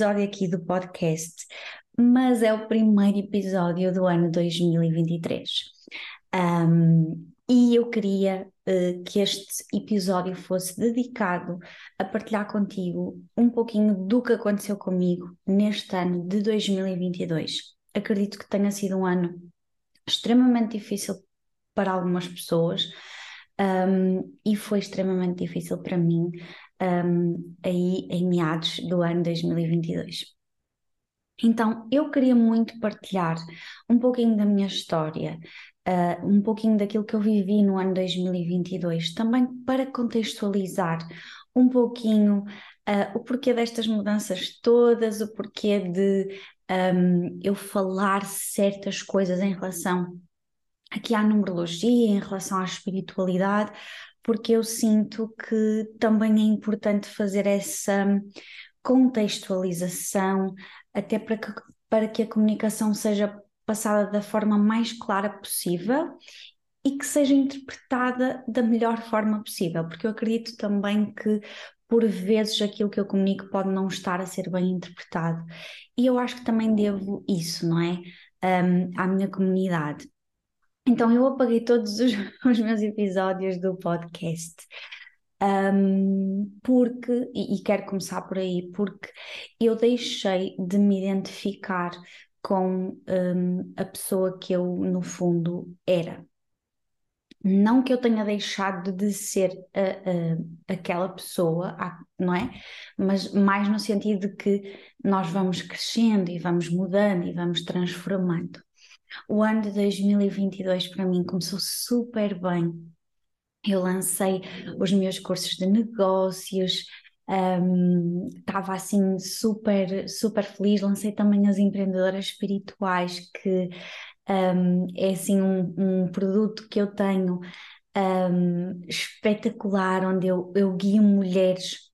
episódio aqui do podcast, mas é o primeiro episódio do ano 2023. Um, e eu queria uh, que este episódio fosse dedicado a partilhar contigo um pouquinho do que aconteceu comigo neste ano de 2022. Acredito que tenha sido um ano extremamente difícil para algumas pessoas um, e foi extremamente difícil para mim um, aí em meados do ano 2022. Então, eu queria muito partilhar um pouquinho da minha história, uh, um pouquinho daquilo que eu vivi no ano 2022, também para contextualizar um pouquinho uh, o porquê destas mudanças todas, o porquê de um, eu falar certas coisas em relação aqui à numerologia, em relação à espiritualidade, porque eu sinto que também é importante fazer essa contextualização, até para que, para que a comunicação seja passada da forma mais clara possível e que seja interpretada da melhor forma possível, porque eu acredito também que por vezes aquilo que eu comunico pode não estar a ser bem interpretado. E eu acho que também devo isso, não é? Um, à minha comunidade. Então eu apaguei todos os, os meus episódios do podcast. Um, porque, e, e quero começar por aí, porque eu deixei de me identificar com um, a pessoa que eu, no fundo, era. Não que eu tenha deixado de ser aquela pessoa, não é? Mas mais no sentido de que nós vamos crescendo e vamos mudando e vamos transformando. O ano de 2022 para mim começou super bem. Eu lancei os meus cursos de negócios, um, estava assim super, super feliz. Lancei também as empreendedoras espirituais, que um, é assim um, um, produto que eu tenho um, espetacular, onde eu, eu guio mulheres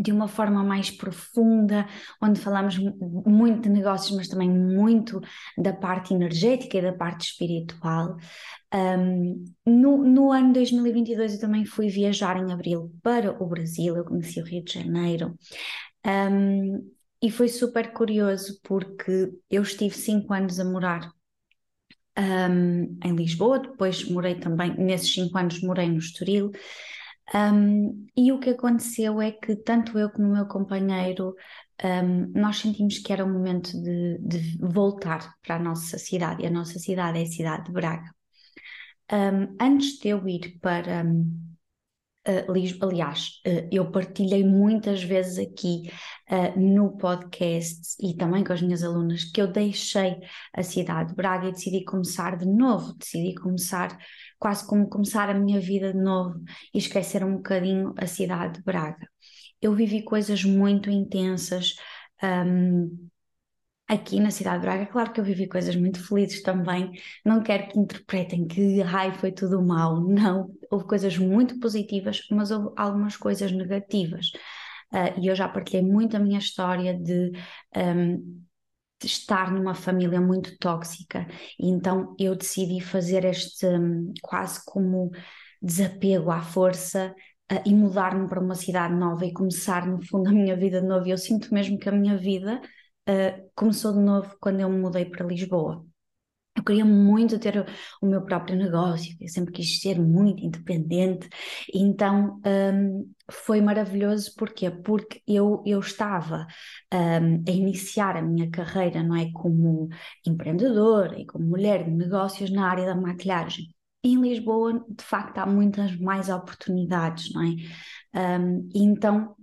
de uma forma mais profunda, onde falamos muito de negócios, mas também muito da parte energética e da parte espiritual. Um, no, no ano 2022 eu também fui viajar em abril para o Brasil, eu conheci o Rio de Janeiro. Um, e foi super curioso porque eu estive cinco anos a morar um, em Lisboa, depois morei também, nesses cinco anos morei no Estoril, um, e o que aconteceu é que tanto eu como o meu companheiro um, nós sentimos que era o momento de, de, voltar para a nossa cidade, e a nossa cidade é a cidade de Braga. Um, antes de eu ir para uh, Lisboa, aliás, uh, eu partilhei muitas vezes aqui uh, no podcast e também com as minhas alunas que eu deixei a cidade de Braga e decidi começar de novo, decidi começar quase como começar a minha vida de novo e esquecer um bocadinho a cidade de Braga. Eu vivi coisas muito intensas um, aqui na cidade de Braga. Claro que eu vivi coisas muito felizes também. Não quero que interpretem que ai, foi tudo mal. Não, houve coisas muito positivas, mas houve algumas coisas negativas. Uh, e eu já partilhei muito a minha história de um, estar numa família muito tóxica. E então eu decidi fazer este um, quase como desapego à força uh, e mudar-me para uma cidade nova e começar, no fundo, a minha vida de novo. E eu sinto mesmo que a minha vida uh, começou de novo quando eu me mudei para Lisboa. Eu queria muito ter o meu próprio negócio, eu sempre quis ser muito independente, então um, foi maravilhoso, porquê? Porque eu, eu estava um, a iniciar a minha carreira, não é, como empreendedora e como mulher de negócios na área da maquilhagem. Em Lisboa, de facto, há muitas mais oportunidades, não é? Um, então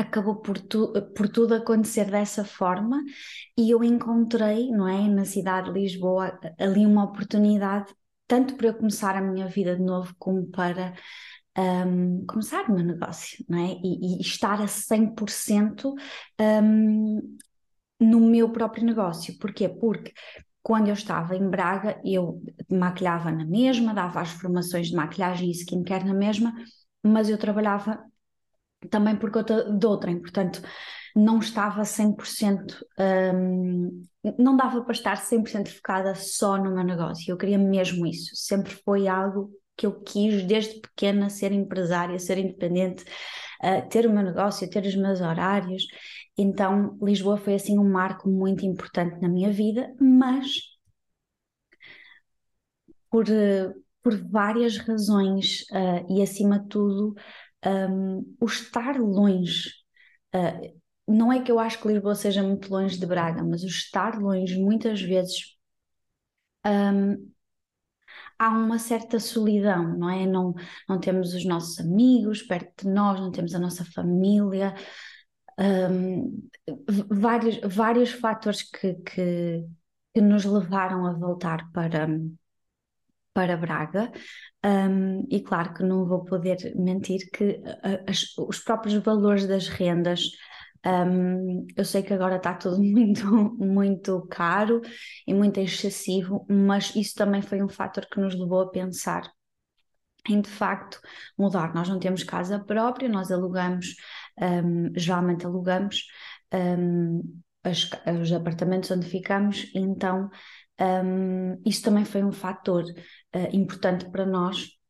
acabou por, tu, por tudo acontecer dessa forma e eu encontrei, não é, na cidade de Lisboa, ali uma oportunidade tanto para eu começar a minha vida de novo como para um, começar o meu negócio, não é? E, e estar a 100% um, no meu próprio negócio. Porquê? Porque quando eu estava em Braga, eu maquilhava na mesma, dava as formações de maquilhagem e skincare na mesma, mas eu trabalhava também por conta de outrem, portanto não estava 100%, um, não dava para estar 100% focada só no meu negócio, eu queria mesmo isso, sempre foi algo que eu quis desde pequena ser empresária, ser independente, uh, ter o meu negócio, ter os meus horários. Então, Lisboa foi assim um marco muito importante na minha vida, mas por, por várias razões uh, e, acima de tudo, um, o estar longe. Uh, não é que eu acho que Lisboa seja muito longe de Braga, mas o estar longe muitas vezes um, há uma certa solidão, não é? Não, não temos os nossos amigos perto de nós, não temos a nossa família, um, vários, vários fatores que, que, que, nos levaram a voltar para, para Braga. Um, e claro que não vou poder mentir que as, os próprios valores das rendas um, eu sei que agora está tudo muito, muito caro e muito excessivo, mas isso também foi um fator que nos levou a pensar em de facto mudar. Nós não temos casa própria, nós alugamos, um, geralmente alugamos um, as, os apartamentos onde ficamos, então um, isso também foi um fator uh, importante para nós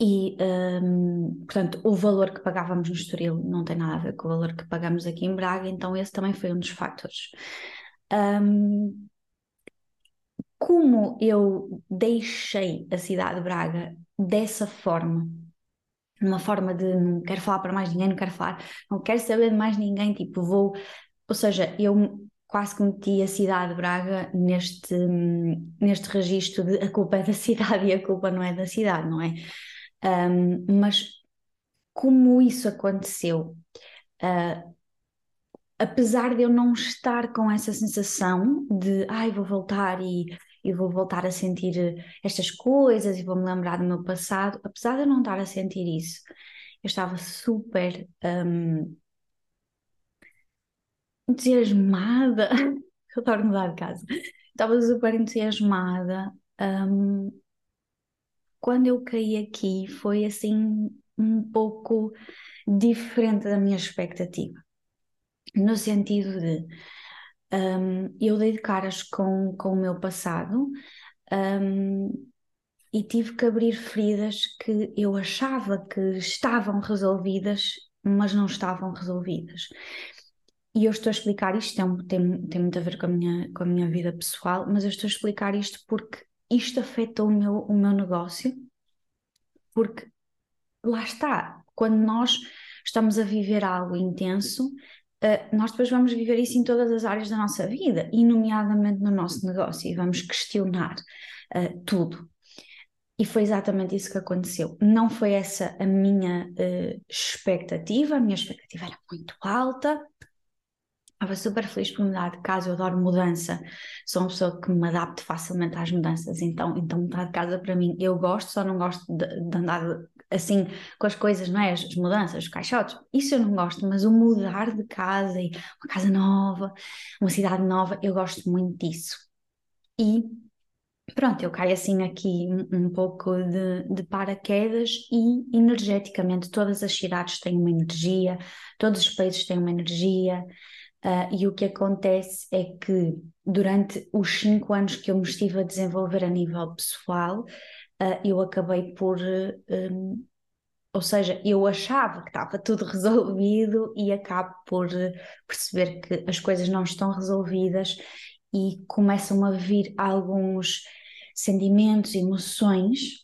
e, um, portanto, o valor que pagávamos no Estoril não tem nada a ver com o valor que pagamos aqui em Braga, então esse também foi um dos fatores. Um, como eu deixei a cidade de Braga dessa forma, numa forma de não quero falar para mais ninguém, não quero falar, não quero saber de mais ninguém, tipo, vou, ou seja, eu quase que meti a cidade de Braga neste, neste registro de a culpa é da cidade e a culpa não é da cidade, não é? Um, mas como isso aconteceu, uh, apesar de eu não estar com essa sensação de ai, vou voltar e, e vou voltar a sentir estas coisas e vou-me lembrar do meu passado, apesar de eu não estar a sentir isso, eu estava super um, entusiasmada. adoro mudar de casa. Estava super entusiasmada. Um, quando eu caí aqui foi assim um pouco diferente da minha expectativa, no sentido de um, eu dei de caras com, com o meu passado um, e tive que abrir feridas que eu achava que estavam resolvidas, mas não estavam resolvidas. E eu estou a explicar isto, tem, tem, tem muito a ver com a, minha, com a minha vida pessoal, mas eu estou a explicar isto porque isto afetou o meu, o meu negócio, porque lá está, quando nós estamos a viver algo intenso, uh, nós depois vamos viver isso em todas as áreas da nossa vida, e nomeadamente no nosso negócio, e vamos questionar uh, tudo. E foi exatamente isso que aconteceu. Não foi essa a minha uh, expectativa, a minha expectativa era muito alta, Estava super feliz por mudar de casa, eu adoro mudança, sou uma pessoa que me adapta facilmente às mudanças, então, então mudar de casa para mim, eu gosto, só não gosto de, de andar assim com as coisas, não é? As, as, mudanças, os caixotes, isso eu não gosto, mas o mudar de casa e uma casa nova, uma cidade nova, eu gosto muito disso. E pronto, eu caio assim aqui um, um pouco de, de paraquedas e energeticamente todas as cidades têm uma energia, todos os países têm uma energia. Uh, e o que acontece é que durante os cinco anos que eu me estive a desenvolver a nível pessoal, uh, eu acabei por. Um, ou seja, eu achava que estava tudo resolvido e acabo por perceber que as coisas não estão resolvidas e começam a vir alguns sentimentos, emoções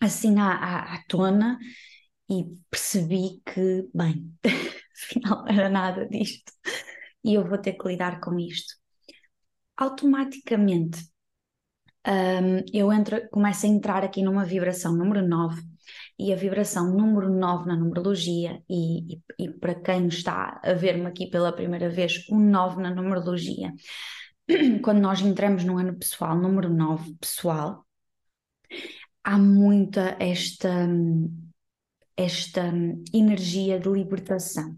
assim à, à, à tona e percebi que, bem, afinal era nada disto e eu vou ter que lidar com isto. Automaticamente um, eu entro, começo a entrar aqui numa vibração número 9 e a vibração número 9 na numerologia, e, e, e para quem está a ver-me aqui pela primeira vez, o 9 na numerologia, quando nós entramos no ano pessoal, número 9 pessoal, há muita esta, esta energia de libertação.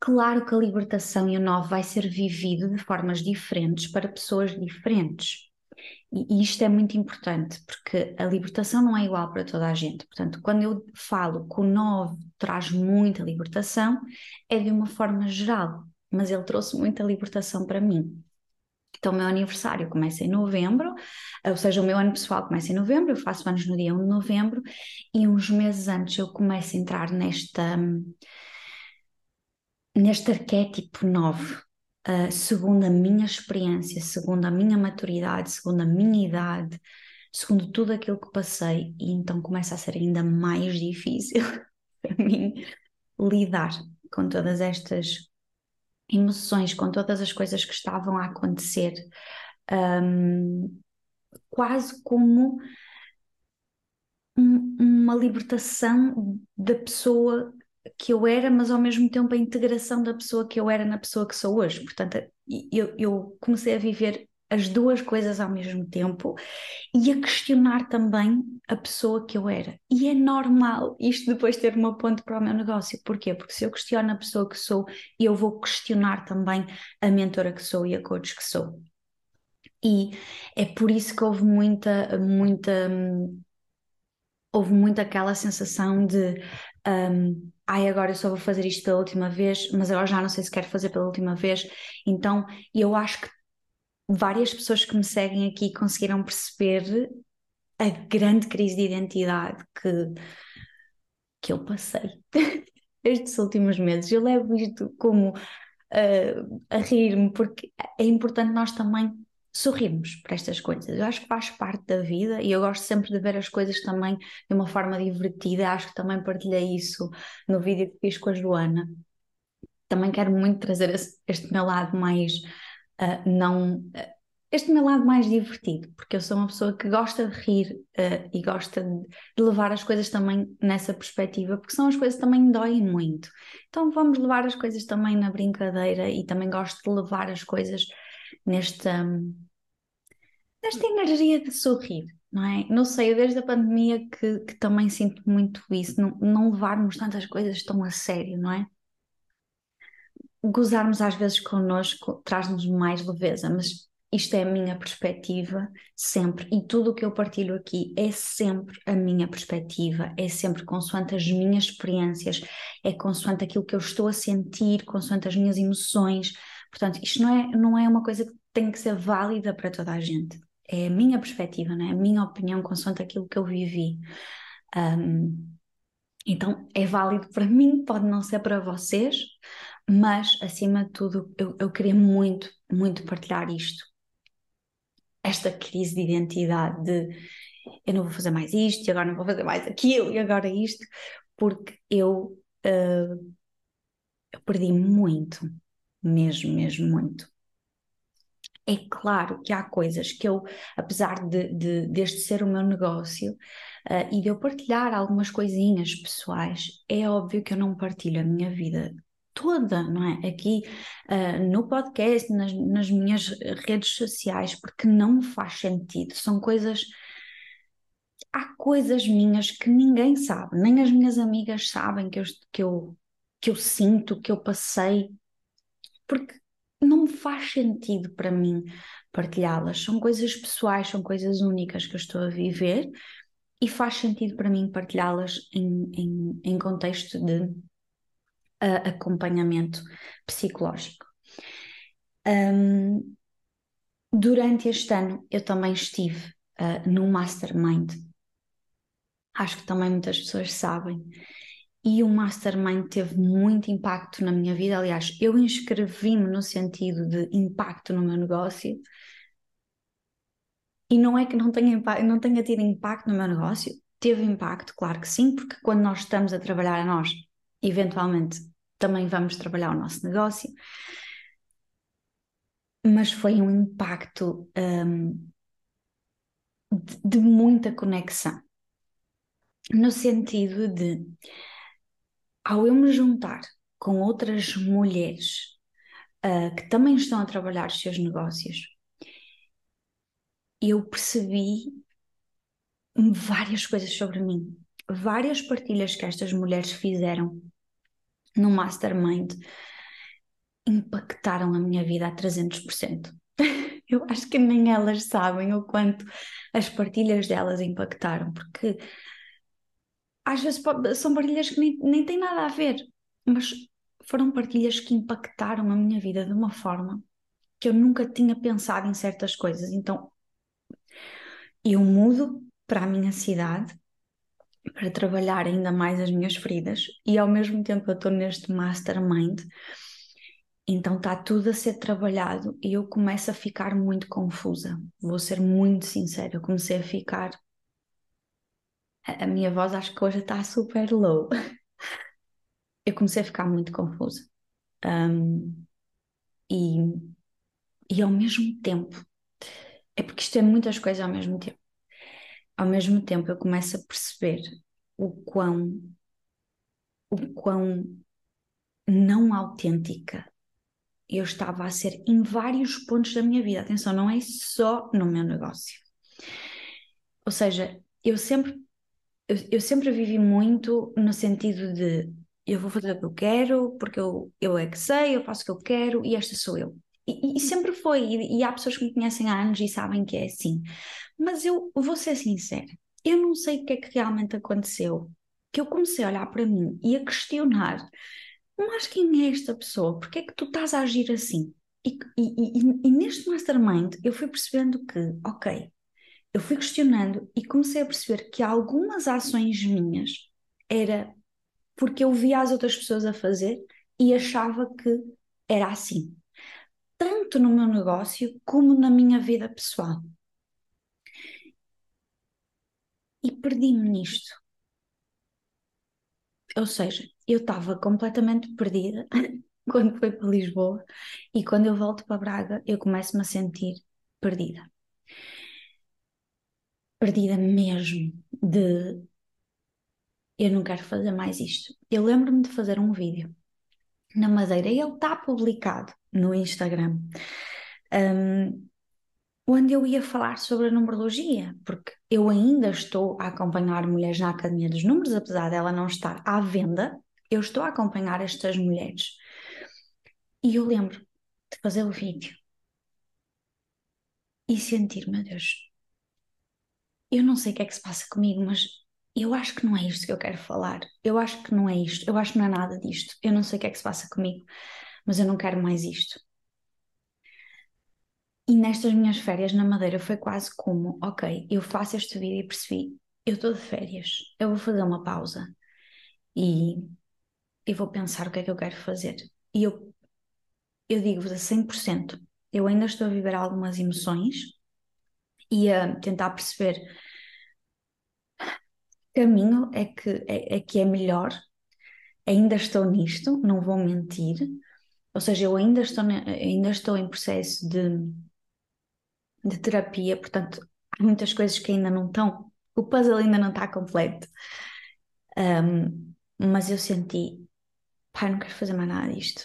Claro que a libertação e o novo vai ser vivido de formas diferentes para pessoas diferentes. E, isto é muito importante, porque a libertação não é igual para toda a gente. Portanto, quando eu falo que o novo traz muita libertação, é de uma forma geral, mas ele trouxe muita libertação para mim. Então, o meu aniversário começa em novembro, ou seja, o meu ano pessoal começa em novembro, eu faço anos no dia 1 de novembro, e uns meses antes eu começo a entrar nesta, neste arquétipo 9, uh, segundo a minha experiência, segundo a minha maturidade, segundo a minha idade, segundo tudo aquilo que passei, e então começa a ser ainda mais difícil para mim lidar com todas estas emoções, com todas as coisas que estavam a acontecer, um, quase como um, uma libertação da pessoa que eu era, mas ao mesmo tempo a integração da pessoa que eu era na pessoa que sou hoje. Portanto, eu, eu comecei a viver as duas coisas ao mesmo tempo e a questionar também a pessoa que eu era. E é normal isto depois ter uma ponte para o meu negócio. Porquê? Porque se eu questiono a pessoa que sou, eu vou questionar também a mentora que sou e a coach que sou. E é por isso que houve muita, muita, houve muito aquela sensação de um, ai, agora eu só vou fazer isto pela última vez, mas agora já não sei se quero fazer pela última vez. Então, eu acho que várias pessoas que me seguem aqui conseguiram perceber a grande crise de identidade que, que eu passei estes últimos meses. Eu levo isto como uh, a rir-me, porque é importante nós também sorrirmos para estas coisas. Eu acho que faz parte da vida e eu gosto sempre de ver as coisas também de uma forma divertida. Acho que também partilhei isso no vídeo que fiz com a Joana. Também quero muito trazer este meu lado mais uh, não. Uh, este meu lado mais divertido, porque eu sou uma pessoa que gosta de rir uh, e gosta de, de, levar as coisas também nessa perspectiva, porque são as coisas que também doem muito. Então vamos levar as coisas também na brincadeira e também gosto de levar as coisas nesta, nesta energia de sorrir, não é? Não sei, desde a pandemia que, que também sinto muito isso, não, não levarmos tantas coisas tão a sério, não é? Gozarmos às vezes connosco traz-nos mais leveza, mas isto é a minha perspectiva sempre, e tudo o que eu partilho aqui é sempre a minha perspectiva, é sempre consoante as minhas experiências, é consoante aquilo que eu estou a sentir, consoante as minhas emoções. Portanto, isto não é, não é uma coisa que tem que ser válida para toda a gente. É a minha perspectiva, não é? a minha opinião, consoante aquilo que eu vivi. Um, então, é válido para mim, pode não ser para vocês, mas acima de tudo eu, eu queria muito, muito partilhar isto. Esta crise de identidade de eu não vou fazer mais isto, e agora não vou fazer mais aquilo, e agora isto, porque eu, uh, eu perdi muito, mesmo, mesmo muito. É claro que há coisas que eu, apesar de, de deste ser o meu negócio uh, e de eu partilhar algumas coisinhas pessoais, é óbvio que eu não partilho a minha vida toda, não é? Aqui uh, no podcast, nas, nas minhas redes sociais, porque não faz sentido. São coisas. Há coisas minhas que ninguém sabe, nem as minhas amigas sabem que eu, que eu, que eu sinto, que eu passei, porque não faz sentido para mim partilhá-las. São coisas pessoais, são coisas únicas que eu estou a viver e faz sentido para mim partilhá-las em, em, em contexto de acompanhamento psicológico. Um, durante este ano eu também estive uh, no Mastermind, acho que também muitas pessoas sabem, e o Mastermind teve muito impacto na minha vida. Aliás, eu inscrevi-me no sentido de impacto no meu negócio. E não é que não tenha, não tenha tido impacto no meu negócio, teve impacto, claro que sim, porque quando nós estamos a trabalhar a nós, eventualmente também vamos trabalhar o nosso negócio. Mas foi um impacto um, de, de muita conexão, no sentido de, ao eu me juntar com outras mulheres uh, que também estão a trabalhar os seus negócios, eu percebi várias coisas sobre mim, várias partilhas que estas mulheres fizeram no Mastermind impactaram a minha vida a 300%. Eu acho que nem elas sabem o quanto as partilhas delas impactaram, porque às vezes são partilhas que nem, nem têm nada a ver, mas foram partilhas que impactaram a minha vida de uma forma que eu nunca tinha pensado em certas coisas. Então eu mudo para a minha cidade para trabalhar ainda mais as minhas feridas e ao mesmo tempo eu estou neste mastermind. Então está tudo a ser trabalhado e eu começo a ficar muito confusa. Vou ser muito sincera, eu comecei a ficar. A minha voz acho que hoje está super low. Eu comecei a ficar muito confusa. Um, e, e ao mesmo tempo, é porque isto é muitas coisas ao mesmo tempo. Ao mesmo tempo, eu começo a perceber o quão, o quão não autêntica eu estava a ser em vários pontos da minha vida. Atenção, não é só no meu negócio. Ou seja, eu sempre, eu, eu sempre vivi muito no sentido de eu vou fazer o que eu quero, porque eu, eu é que sei, eu faço o que eu quero e esta sou eu. E, e sempre foi, e, e, há pessoas que me conhecem há anos e sabem que é assim. Mas eu vou ser sincera, eu não sei o que é que realmente aconteceu. Que eu comecei a olhar para mim e a questionar: mas quem é esta pessoa? Porquê é que tu estás a agir assim? E, e, e, e neste mastermind eu fui percebendo que, ok, eu fui questionando e comecei a perceber que algumas ações minhas era porque eu via as outras pessoas a fazer e achava que era assim, tanto no meu negócio como na minha vida pessoal. E perdi-me nisto. Ou seja, eu estava completamente perdida quando fui para Lisboa e quando eu volto para Braga eu começo-me a sentir perdida. Perdida mesmo de eu não quero fazer mais isto. Eu lembro-me de fazer um vídeo na Madeira ele está publicado no Instagram. Um, onde eu ia falar sobre a numerologia, porque eu ainda estou a acompanhar mulheres na Academia dos Números, apesar dela não estar à venda, eu estou a acompanhar estas mulheres. E eu lembro de fazer o vídeo e sentir, meu Deus, eu não sei o que é que se passa comigo, mas eu acho que não é isto que eu quero falar. Eu acho que não é isto. Eu acho que não é nada disto. Eu não sei o que é que se passa comigo, mas eu não quero mais isto. E nestas minhas férias na Madeira foi quase como: ok, eu faço este vídeo e percebi, eu estou de férias, eu vou fazer uma pausa e eu vou pensar o que é que eu quero fazer. E eu, eu digo-vos a 100%, eu ainda estou a viver algumas emoções e a tentar perceber caminho é que é, é, que é melhor. Ainda estou nisto, não vou mentir. Ou seja, eu ainda estou, ainda estou em processo de, de terapia, portanto, há muitas coisas que ainda não estão, o puzzle ainda não está completo. Um, mas eu senti, pai, não quero fazer mais nada disto,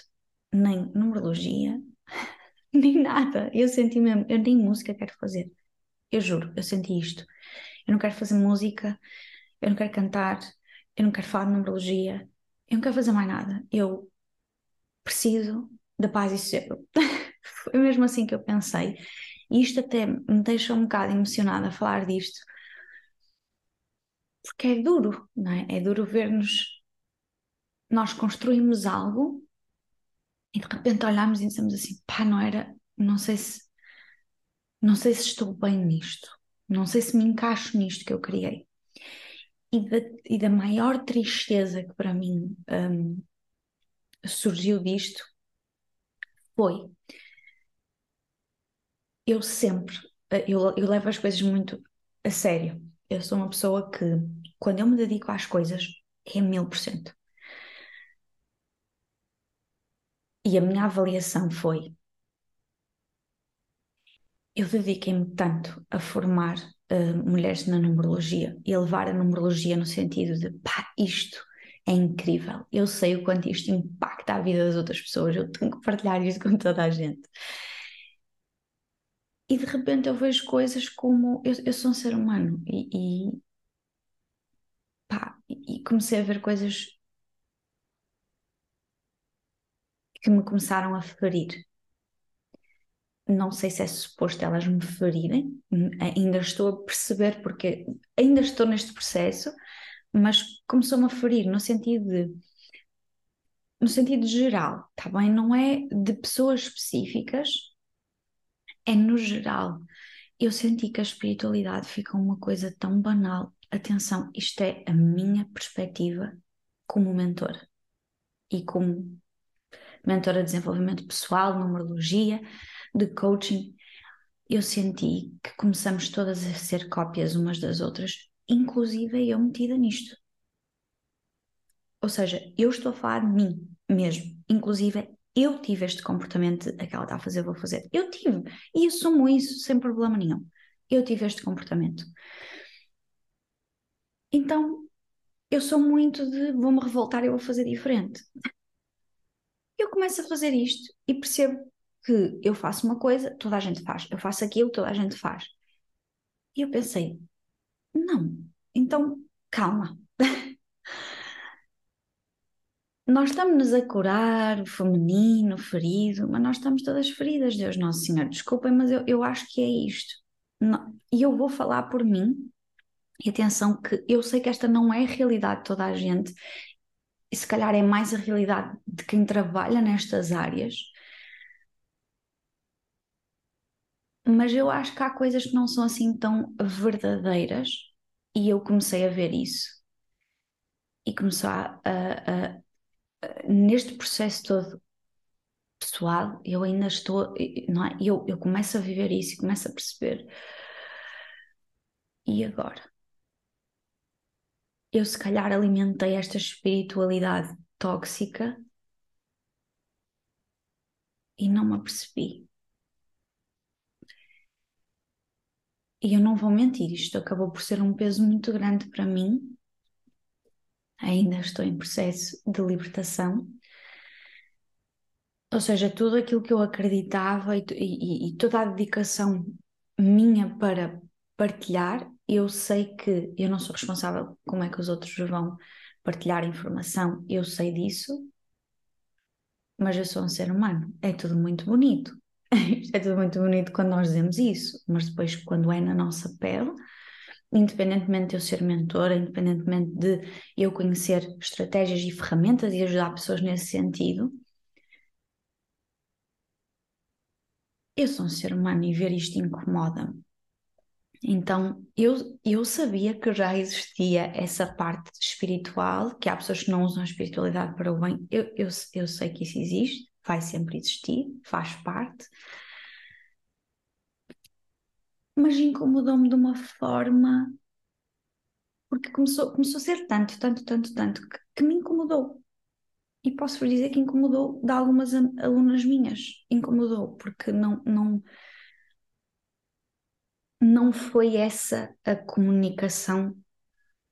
nem numerologia, nem nada. Eu senti mesmo, eu nem música quero fazer. Eu juro, eu senti isto. Eu não quero fazer música, eu não quero cantar, eu não quero falar de numerologia, eu não quero fazer mais nada. Eu preciso da paz e sossego. Foi mesmo assim que eu pensei. E isto até me deixa um bocado emocionada a falar disto, porque é duro, não é? É duro ver-nos. Nós construímos algo e de repente olhamos e dizemos assim: pá, não era, não sei se, não sei se estou bem nisto, não sei se me encaixo nisto que eu criei e da, e da maior tristeza que para mim um, surgiu disto foi eu sempre, eu, eu levo as coisas muito a sério. Eu sou uma pessoa que, quando eu me dedico às coisas, é mil por cento. E a minha avaliação foi: eu dediquei-me tanto a formar uh, mulheres na numerologia e levar a numerologia no sentido de pá, isto é incrível, eu sei o quanto isto impacta a vida das outras pessoas, eu tenho que partilhar isto com toda a gente. E de repente eu vejo coisas como eu, eu sou um ser humano e, e, pá, e comecei a ver coisas que me começaram a ferir não sei se é suposto elas me ferirem, ainda estou a perceber porque ainda estou neste processo, mas começou-me a ferir no sentido de no sentido geral, tá bem? Não é de pessoas específicas, é no geral. Eu senti que a espiritualidade fica uma coisa tão banal. Atenção, isto é a minha perspectiva como mentora e como mentora de desenvolvimento pessoal, numerologia, de coaching. Eu senti que começamos todas a ser cópias umas das outras, inclusive eu metida nisto. Ou seja, eu estou a falar de mim mesmo, inclusive eu tive este comportamento, aquela está a fazer, vou fazer. Eu tive, e assumo isso sem problema nenhum. Eu tive este comportamento. Então, eu sou muito de vou-me revoltar e vou fazer diferente. Eu começo a fazer isto e percebo que eu faço uma coisa, toda a gente faz. Eu faço aquilo, toda a gente faz. E eu pensei, não, então calma. nós estamos-nos a curar o feminino, o ferido, mas nós estamos todas feridas, Deus Nosso Senhor. Desculpem, mas eu, eu acho que é isto. e eu vou falar por mim, e atenção que eu sei que esta não é a realidade de toda a gente, e se calhar é mais a realidade de quem trabalha nestas áreas, mas eu acho que há coisas que não são assim tão verdadeiras, e eu comecei a ver isso. E começou a, a, neste processo todo pessoal, eu ainda estou, não é? eu, eu começo a viver isso e começo a perceber. E agora? Eu se calhar alimentei esta espiritualidade tóxica e não me apercebi. E eu não vou mentir, isto acabou por ser um peso muito grande para mim, ainda estou em processo de libertação. Ou seja, tudo aquilo que eu acreditava e, e, e toda a dedicação minha para partilhar, eu sei que eu não sou responsável como é que os outros vão partilhar informação, eu sei disso, mas eu sou um ser humano. É tudo muito bonito. é tudo muito bonito quando nós dizemos isso, mas depois, quando é na nossa pele, independentemente de eu ser mentora, independentemente de eu conhecer estratégias e ferramentas e ajudar pessoas nesse sentido, eu sou um ser humano e ver isto incomoda-me. Então, eu, eu sabia que já existia essa parte espiritual, que há pessoas que não usam a espiritualidade para o bem. Eu, eu, eu sei que isso existe, vai sempre existir, faz parte mas incomodou-me de uma forma porque começou, começou a ser tanto, tanto, tanto, tanto que, que me incomodou. E posso-vos dizer que incomodou de algumas alunas minhas. Incomodou, porque não, não, não foi essa a comunicação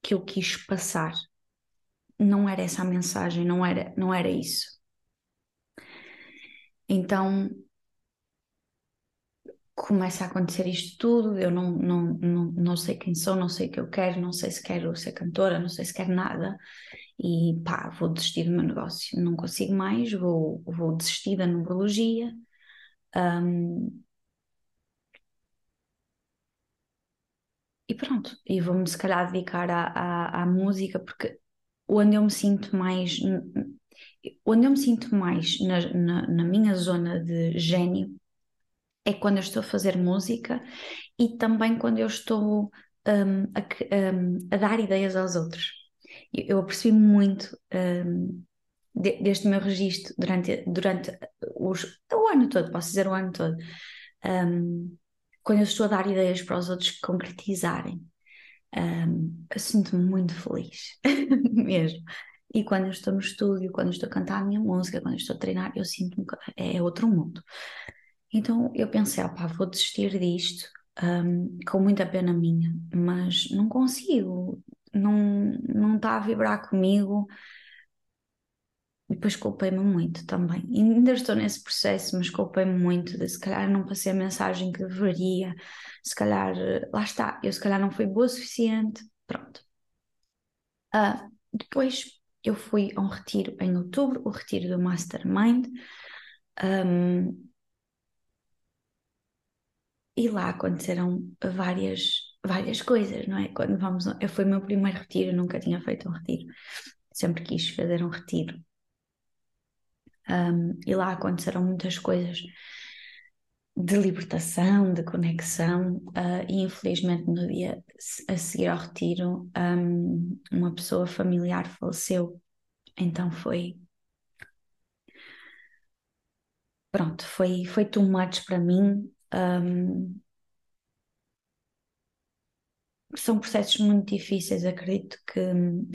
que eu quis passar. Não era essa a mensagem, não era, não era isso. Então começa a acontecer isto tudo, eu não, não, não, não sei quem sou, não sei o que eu quero, não sei se quero ser cantora, não sei se quero nada, e pá, vou desistir do meu negócio, não consigo mais, vou, vou desistir da numerologia. Um, e pronto, e vou-me se calhar dedicar à, à, à música, porque onde eu me sinto mais onde eu me sinto mais na, na, na minha zona de gênio é quando eu estou a fazer música e também quando eu estou um, a, um, a, dar ideias aos outros. Eu, apercebi muito um, de, deste meu registro durante, durante os, o ano todo, posso dizer o ano todo, hum, quando eu estou a dar ideias para os outros concretizarem. Hum, eu sinto-me muito feliz, mesmo. E quando eu estou no estúdio, quando eu estou a cantar a minha música, quando eu estou a treinar, eu sinto-me é outro mundo. Então eu pensei, opá, vou desistir disto, um, com muita pena minha, mas não consigo, não, não está a vibrar comigo. E depois culpei-me muito também. E ainda estou nesse processo, mas culpei-me muito de se calhar não passei a mensagem que deveria, se calhar, lá está, eu se calhar não fui boa o suficiente, pronto. Uh, depois eu fui a um retiro em outubro, o retiro do Mastermind. Um, e lá aconteceram várias, várias coisas, não é? Quando vamos, foi o meu primeiro retiro, nunca tinha feito um retiro, sempre quis fazer um retiro. Um, e lá aconteceram muitas coisas de libertação, de conexão, uh, e infelizmente no dia a seguir ao retiro, um, uma pessoa familiar faleceu. Então foi. Pronto, foi, foi too much para mim. Um, são processos muito difíceis, acredito que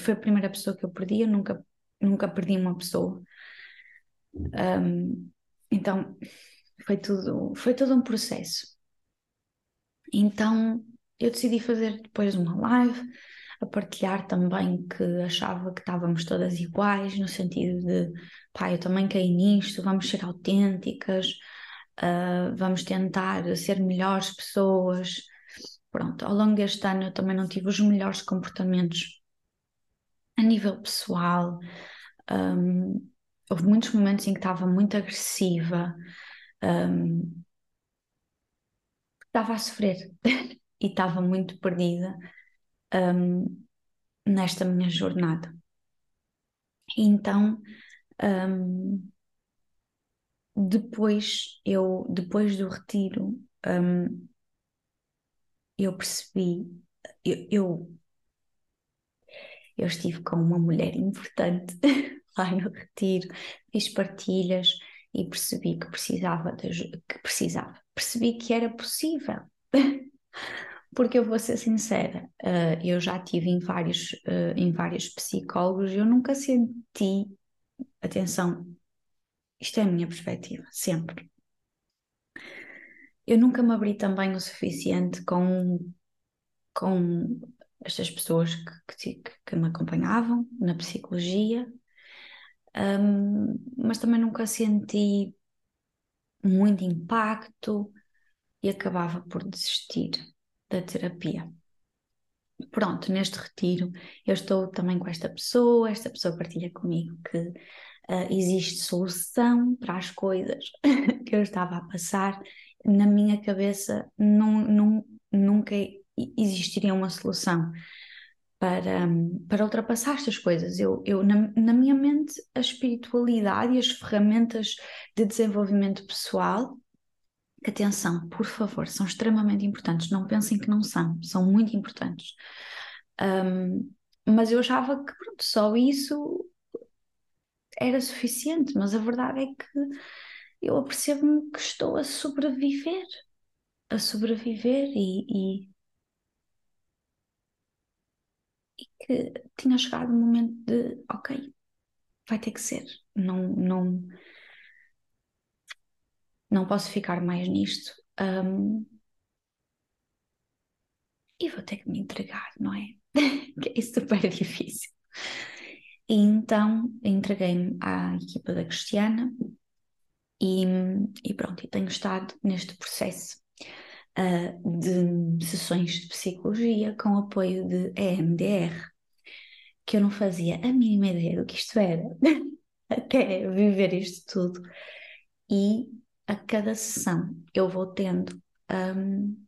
foi a primeira pessoa que eu perdi, eu nunca, nunca perdi uma pessoa. Um, então foi tudo, foi todo um processo. Então eu decidi fazer depois uma live a partilhar também que achava que estávamos todas iguais, no sentido de pá, eu também caí nisto, vamos ser autênticas, uh, vamos tentar ser melhores pessoas. Pronto, ao longo deste ano eu também não tive os melhores comportamentos a nível pessoal. Um, houve muitos momentos em que estava muito agressiva, um, estava a sofrer e estava muito perdida um, nesta minha jornada. Então, um, depois eu depois do retiro um, eu percebi eu, eu, eu estive com uma mulher importante lá no retiro fiz partilhas e percebi que precisava de, que precisava. Percebi que era possível. Porque eu vou ser sincera uh, eu já tive em vários uh, em vários psicólogos eu nunca senti atenção isto é a minha perspectiva, sempre. Eu nunca me abri também o suficiente com, com estas pessoas que, que, que me acompanhavam na psicologia, um, mas também nunca senti muito impacto e acabava por desistir da terapia. Pronto, neste retiro eu estou também com esta pessoa, esta pessoa partilha comigo que uh, existe solução para as coisas que eu estava a passar. Na minha cabeça não, nunca existiria uma solução para, para ultrapassar estas coisas. Eu, eu na, na minha mente, a espiritualidade e as ferramentas de desenvolvimento pessoal atenção, por favor, são extremamente importantes. Não pensem que não são, são muito importantes. Um, mas eu achava que pronto, só isso era suficiente, mas a verdade é que eu apercebo-me que estou a sobreviver, a sobreviver e, e, e, que tinha chegado o momento de, ok, vai ter que ser, não, não, não posso ficar mais nisto. Um, e vou ter que me entregar, não é? é super difícil. E então entreguei-me à equipa da Cristiana e, e pronto, e tenho estado neste processo uh, de sessões de psicologia com apoio de EMDR, que eu não fazia a mínima ideia do que isto era, até viver isto tudo. E a cada sessão eu vou tendo, um,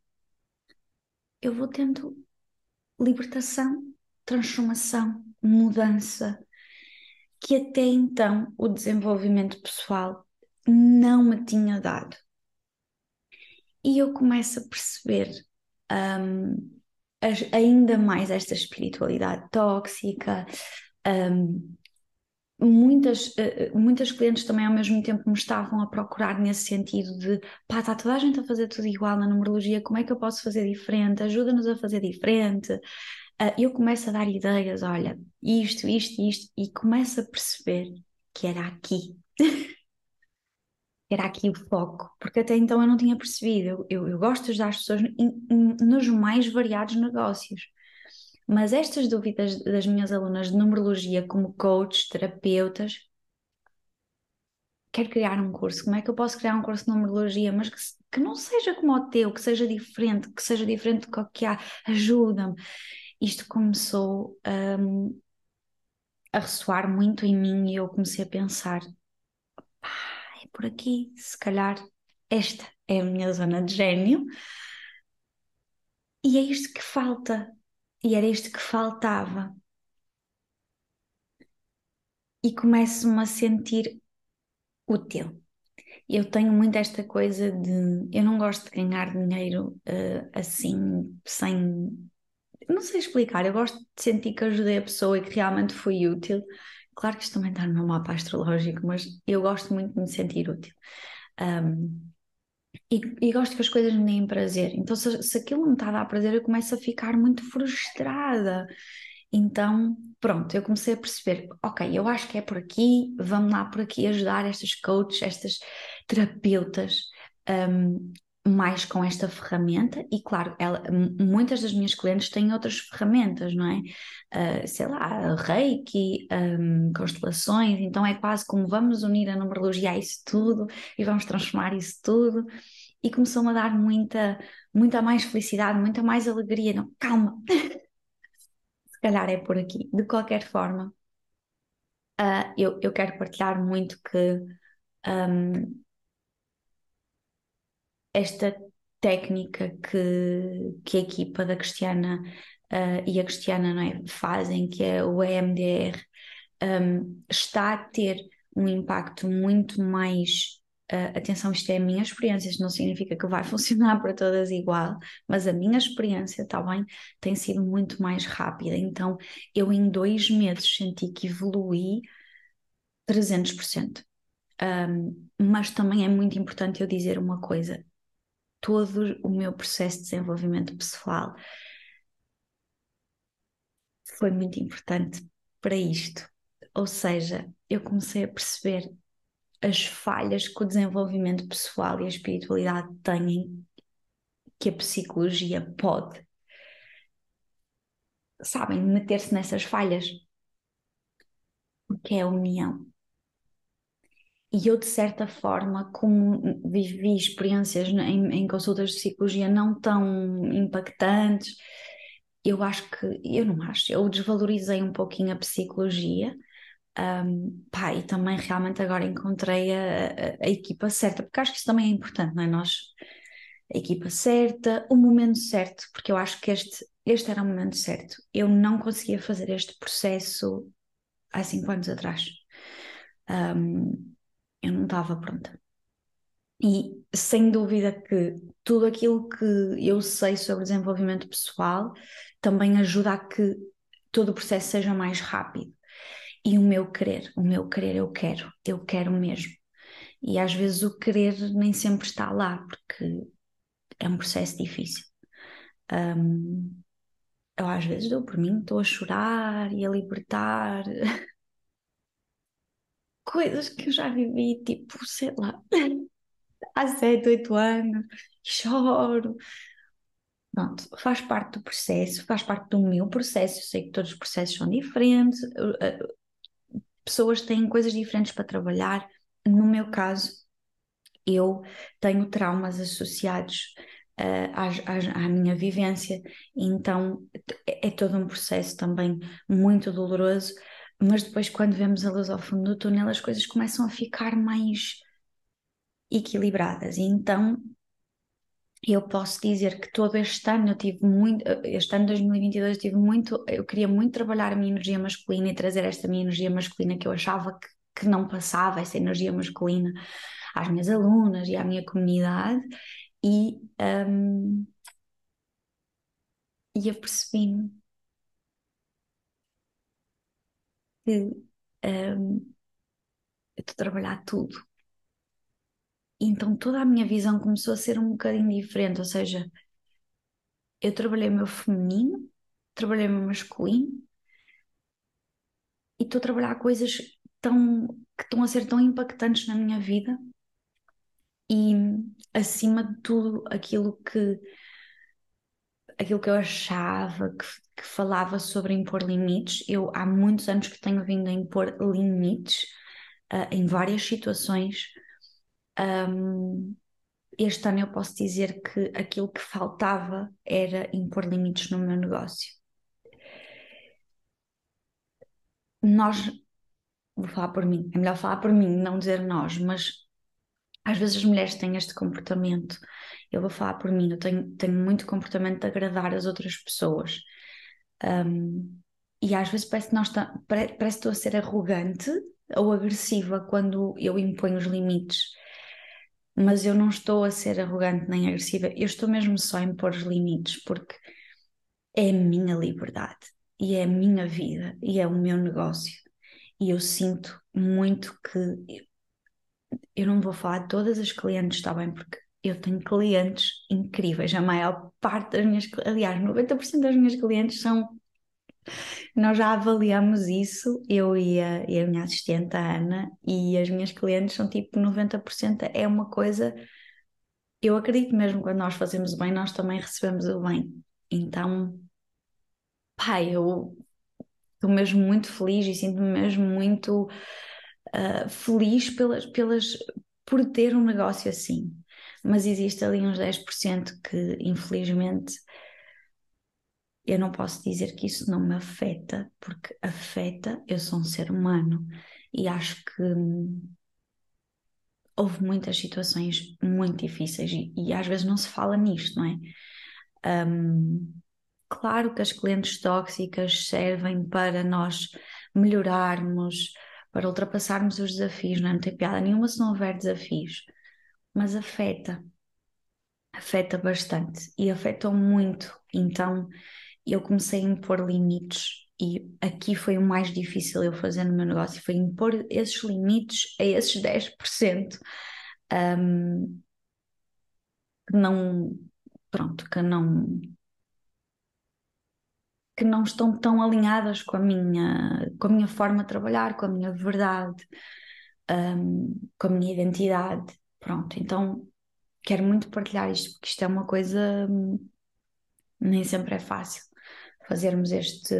eu vou tendo libertação, transformação, mudança, que até então o desenvolvimento pessoal não me tinha dado. E eu começo a perceber um, ainda mais esta espiritualidade tóxica. Um, muitas, uh, muitas clientes também ao mesmo tempo me estavam a procurar nesse sentido de pá, está toda a gente a fazer tudo igual na numerologia, como é que eu posso fazer diferente? Ajuda-nos a fazer diferente uh, eu começo a dar ideias, olha, isto, isto, isto, e começo a perceber que era aqui. era aqui o foco, porque até então eu não tinha percebido. Eu, eu, eu gosto de ajudar as pessoas in, in, nos mais variados negócios. Mas estas dúvidas das minhas alunas de numerologia, como coaches, terapeutas, quero criar um curso. Como é que eu posso criar um curso de numerologia, mas que, que não seja como o teu, que seja diferente, que seja diferente do que há? Ajuda-me isto começou um, a ressoar muito em mim e eu comecei a pensar: é por aqui, se calhar esta é a minha zona de gênio. E é isto que falta, e era isto que faltava. E começo-me a sentir útil. eu tenho muito esta coisa de. Eu não gosto de ganhar dinheiro uh, assim, sem. Não sei explicar, eu gosto de sentir que ajudei a pessoa e que realmente foi útil. Claro que isto também está no meu mapa astrológico, mas eu gosto muito de me sentir útil. Um, e, e, gosto que as coisas me deem prazer. Então, se, se aquilo não está a dar prazer, eu começo a ficar muito frustrada. Então, pronto, eu comecei a perceber, ok, eu acho que é por aqui, vamos lá por aqui ajudar estas coaches, estas terapeutas, um, mais com esta ferramenta e claro, ela, muitas das minhas clientes têm outras ferramentas, não é? Uh, sei lá, reiki, um, constelações, então é quase como vamos unir a numerologia a isso tudo e vamos transformar isso tudo. E começou-me a dar muita, muita mais felicidade, muita mais alegria, não, calma, se calhar é por aqui, de qualquer forma, uh, eu, eu quero partilhar muito que um, esta técnica que, que a equipa da Cristiana uh, e a Cristiana não é, fazem, que é o EMDR, um, está a ter um impacto muito mais. Uh, atenção, isto é a minha experiência, isto não significa que vai funcionar para todas igual, mas a minha experiência, está bem, tem sido muito mais rápida. Então, eu em dois meses senti que evolui 300%. Um, mas também é muito importante eu dizer uma coisa: todo o meu processo de desenvolvimento pessoal foi muito importante para isto. Ou seja, eu comecei a perceber as falhas que o desenvolvimento pessoal e a espiritualidade têm que a psicologia pode, sabem, meter-se nessas falhas, porque é a união. E eu, de certa forma, como vivi experiências em, em consultas de psicologia não tão impactantes, eu acho que, eu não acho, eu desvalorizei um pouquinho a psicologia. Um, pá, e também realmente agora encontrei a, a, a, equipa certa, porque acho que isso também é importante, não é? Nós, a equipa certa, o momento certo, porque eu acho que este, este era o momento certo. Eu não conseguia fazer este processo há cinco anos atrás. Um, eu não estava pronta. E sem dúvida que tudo aquilo que eu sei sobre desenvolvimento pessoal também ajuda a que todo o processo seja mais rápido. E o meu querer, o meu querer eu quero, eu quero mesmo. E às vezes o querer nem sempre está lá, porque é um processo difícil. Um, eu às vezes dou por mim, estou a chorar e a libertar coisas que eu já vivi, tipo, sei lá, há sete, oito anos, choro. Pronto, faz parte do processo, faz parte do meu processo. Eu sei que todos os processos são diferentes, uh, pessoas têm coisas diferentes para trabalhar. No meu caso, eu tenho traumas associados uh, à, à, minha vivência, então é, é todo um processo também muito doloroso mas depois, quando vemos a luz ao fundo do túnel, as coisas começam a ficar mais equilibradas. E então, eu posso dizer que todo este ano eu tive muito, este ano 2022 eu tive muito, eu queria muito trabalhar a minha energia masculina e trazer esta minha energia masculina que eu achava que, que não passava, essa energia masculina às minhas alunas e à minha comunidade e, um, e eu que um, eu estou a trabalhar tudo. Então toda a minha visão começou a ser um bocadinho diferente, ou seja, eu trabalhei o meu feminino, trabalhei o meu masculino e estou a trabalhar coisas tão, que estão a ser tão impactantes na minha vida e acima de tudo aquilo que aquilo que eu achava que, que, falava sobre impor limites. Eu há muitos anos que tenho vindo a impor limites uh, em várias situações. Um, este ano eu posso dizer que aquilo que faltava era impor limites no meu negócio. Nós, vou falar por mim, é melhor falar por mim, não dizer nós, mas às vezes as mulheres têm este comportamento. Eu vou falar por mim, eu tenho, tenho muito comportamento de agradar as outras pessoas. Um, e às vezes parece que, nós parece que estou a ser arrogante ou agressiva quando eu imponho os limites. mas eu não estou a ser arrogante nem agressiva, eu estou mesmo só a impor os limites, porque é a minha liberdade e é a minha vida e é o meu negócio. E eu sinto muito que eu não vou falar de todas as clientes, está bem? Porque eu tenho clientes incríveis, a maior parte das minhas, aliás, 90% das minhas clientes são. Nós já avaliamos isso, eu e a, e a minha assistente, a Ana, e as minhas clientes são tipo 90% é uma coisa. Eu acredito mesmo quando nós fazemos o bem, nós também recebemos o bem. Então, pai, eu estou mesmo muito feliz e sinto-me mesmo muito uh, feliz pelas, pelas, por ter um negócio assim mas existe ali uns 10% que, infelizmente, eu não posso dizer que isso não me afeta, porque afeta, eu sou um ser humano e acho que hum, houve muitas situações muito difíceis e, e, às vezes não se fala nisto, não é? Um, claro que as clientes tóxicas servem para nós melhorarmos, para ultrapassarmos os desafios, não, é? não tem piada nenhuma se não houver desafios mas afeta, afeta bastante e afetou muito. Então eu comecei a impor limites e aqui foi o mais difícil eu fazer no meu negócio, foi impor esses limites a esses 10% um, que não, pronto, que não que não estão tão alinhadas com a minha, com a minha forma de trabalhar, com a minha verdade, um, com a minha identidade. Pronto, então quero muito partilhar isto, porque isto é uma coisa hum, nem sempre é fácil fazermos este,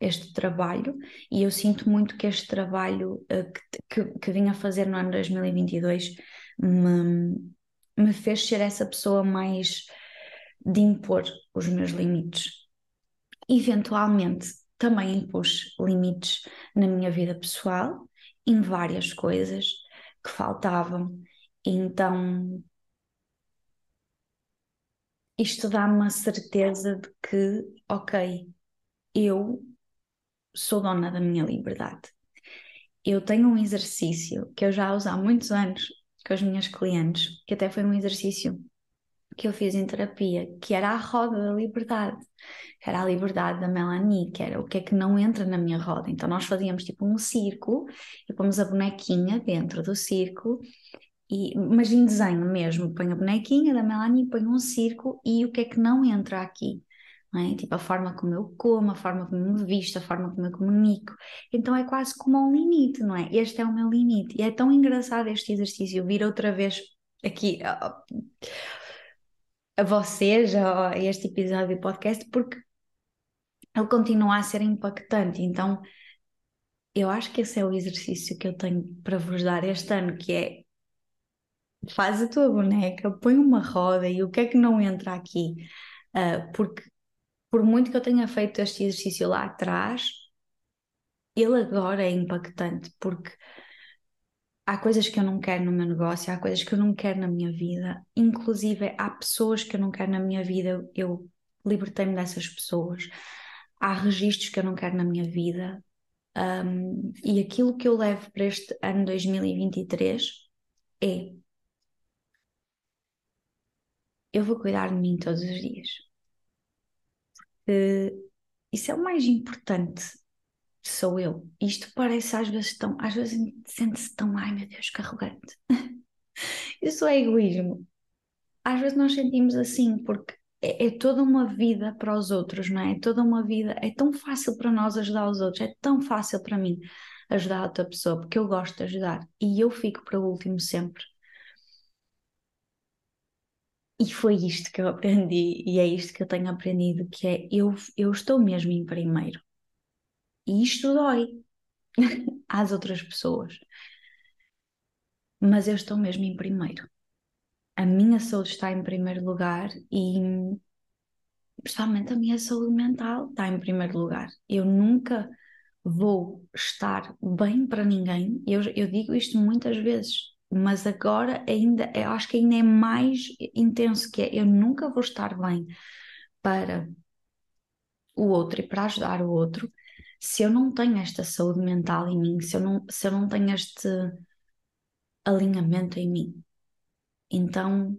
este trabalho e eu sinto muito que este trabalho uh, que, que, que vim a fazer no ano 2022 me, me fez ser essa pessoa mais de impor os meus limites. Eventualmente também impus limites na minha vida pessoal, em várias coisas que faltavam então, isto dá-me a certeza de que, ok, eu sou dona da minha liberdade. Eu tenho um exercício que eu já uso há muitos anos com as minhas clientes, que até foi um exercício que eu fiz em terapia, que era a roda da liberdade, que era a liberdade da Melanie, que era o que é que não entra na minha roda. Então nós fazíamos tipo um círculo e pomos a bonequinha dentro do círculo e, mas em desenho mesmo, põe a bonequinha da Melanie, põe um círculo e o que é que não entra aqui? É? Tipo a forma como eu como, a forma como me visto, a forma como eu comunico. Então é quase como um limite, não é? Este é o meu limite. E é tão engraçado este exercício vir outra vez aqui a, a vocês, a, a este episódio do podcast, porque ele continua a ser impactante. Então eu acho que esse é o exercício que eu tenho para vos dar este ano, que é faz a tua boneca, põe uma roda e o que é que não entra aqui? Uh, porque por muito que eu tenha feito este exercício lá atrás, ele agora é impactante, porque há coisas que eu não quero no meu negócio, há coisas que eu não quero na minha vida, inclusive há pessoas que eu não quero na minha vida, eu libertei-me dessas pessoas. Há registros que eu não quero na minha vida, um, e aquilo que eu levo para este ano 2023 é eu vou cuidar de mim todos os dias. Porque isso é o mais importante, sou eu. Isto parece às vezes tão, às vezes sente-se tão, ai meu Deus, que arrogante. isso é egoísmo. Às vezes nós sentimos assim, porque é, é, toda uma vida para os outros, não é? É toda uma vida, é tão fácil para nós ajudar os outros, é tão fácil para mim ajudar outra pessoa, porque eu gosto de ajudar e eu fico para o último sempre. E foi isto que eu aprendi, e é isto que eu tenho aprendido, que é eu, eu estou mesmo em primeiro. E isto dói às outras pessoas. Mas eu estou mesmo em primeiro. A minha saúde está em primeiro lugar e principalmente a minha saúde mental está em primeiro lugar. Eu nunca vou estar bem para ninguém. Eu, eu digo isto muitas vezes mas agora ainda, eu acho que ainda é mais intenso, que é eu nunca vou estar bem para o outro e para ajudar o outro se eu não tenho esta saúde mental em mim, se eu não, se eu não tenho este alinhamento em mim. Então,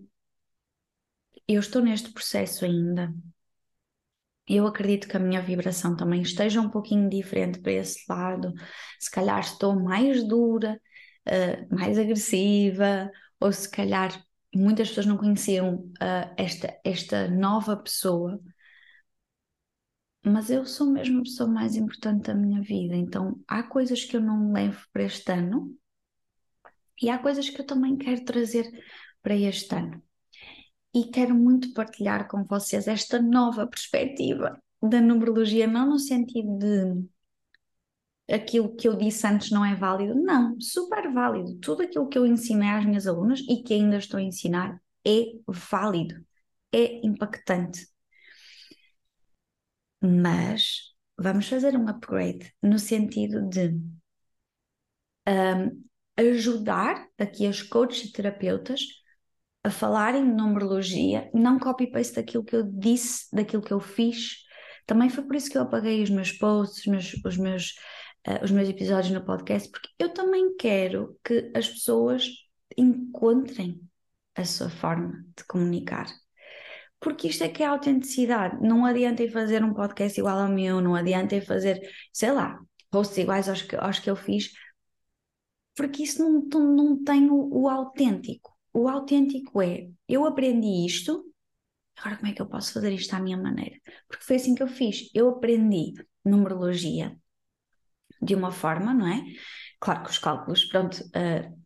eu estou neste processo ainda. Eu acredito que a minha vibração também esteja um pouquinho diferente para esse lado. Se calhar estou mais dura, uh, mais agressiva, ou se calhar muitas pessoas não conheciam uh, esta, esta nova pessoa. Mas eu sou mesmo a pessoa mais importante da minha vida, então há coisas que eu não levo para este ano e há coisas que eu também quero trazer para este ano. E quero muito partilhar com vocês esta nova perspectiva da numerologia, não no sentido de aquilo que eu disse antes não é válido. Não, super válido. Tudo aquilo que eu ensinei às minhas alunas e que ainda estou a ensinar é válido, é impactante. Mas vamos fazer um upgrade no sentido de um, ajudar aqui as coaches e terapeutas a falarem de numerologia, não copy-paste daquilo que eu disse, daquilo que eu fiz. Também foi por isso que eu apaguei os meus posts, os meus, os meus uh, os meus episódios no podcast, porque eu também quero que as pessoas encontrem a sua forma de comunicar. Porque isto é que é a autenticidade. Não adianta fazer um podcast igual ao meu, não adianta fazer, sei lá, posts iguais aos que, aos que eu fiz, porque isso não, não tem o, o autêntico. O autêntico é, eu aprendi isto, agora como é que eu posso fazer isto à minha maneira? Porque foi assim que eu fiz. Eu aprendi numerologia de uma forma, não é? Claro que os cálculos, pronto, uh,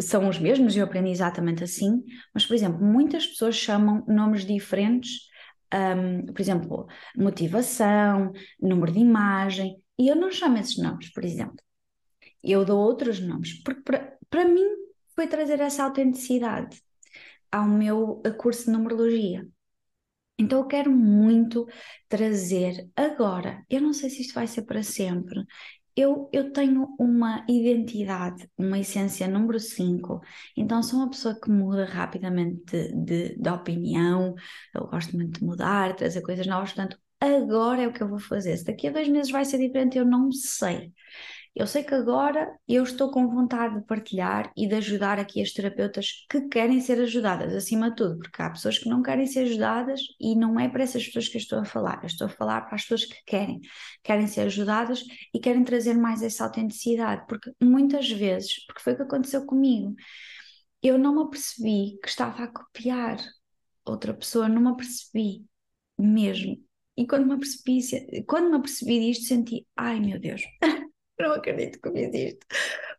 são os mesmos, eu aprendi exatamente assim, mas, por exemplo, muitas pessoas chamam nomes diferentes, um, por exemplo, motivação, número de imagem, e eu não chamo esses nomes, por exemplo. Eu dou outros nomes, porque para mim foi trazer essa autenticidade ao meu curso de numerologia. Então eu quero muito trazer agora, eu não sei se isto vai ser para sempre, eu, eu tenho uma identidade, uma essência número 5, então sou uma pessoa que muda rapidamente de, de, de opinião, eu gosto muito de mudar, trazer coisas novas, portanto, agora é o que eu vou fazer. Se daqui a dois meses vai ser diferente, eu não sei. Eu sei que agora eu estou com vontade de partilhar e de ajudar aqui as terapeutas que querem ser ajudadas, acima de tudo, porque há pessoas que não querem ser ajudadas e não é para essas pessoas que eu estou a falar, eu estou a falar para as pessoas que querem, querem ser ajudadas e querem trazer mais essa autenticidade, porque muitas vezes, porque foi o que aconteceu comigo, eu não me apercebi que estava a copiar outra pessoa, não me apercebi mesmo. E quando me apercebi, quando me apercebi disto, senti, ai meu Deus, não acredito que fiz isto,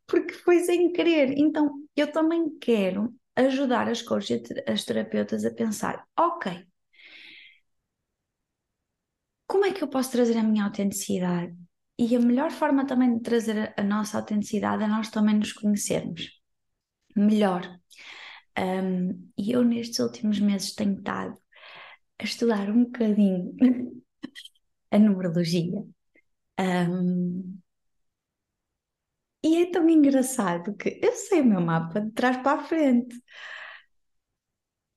porque foi sem querer. Então, eu também quero ajudar as coaches as terapeutas a pensar: ok, como é que eu posso trazer a minha autenticidade? E a melhor forma também de trazer a nossa autenticidade é nós também nos conhecermos melhor. Um, e eu, nestes últimos meses, tenho estado a estudar um bocadinho a numerologia. Um, e é tão engraçado que eu sei o meu mapa de trás para a frente,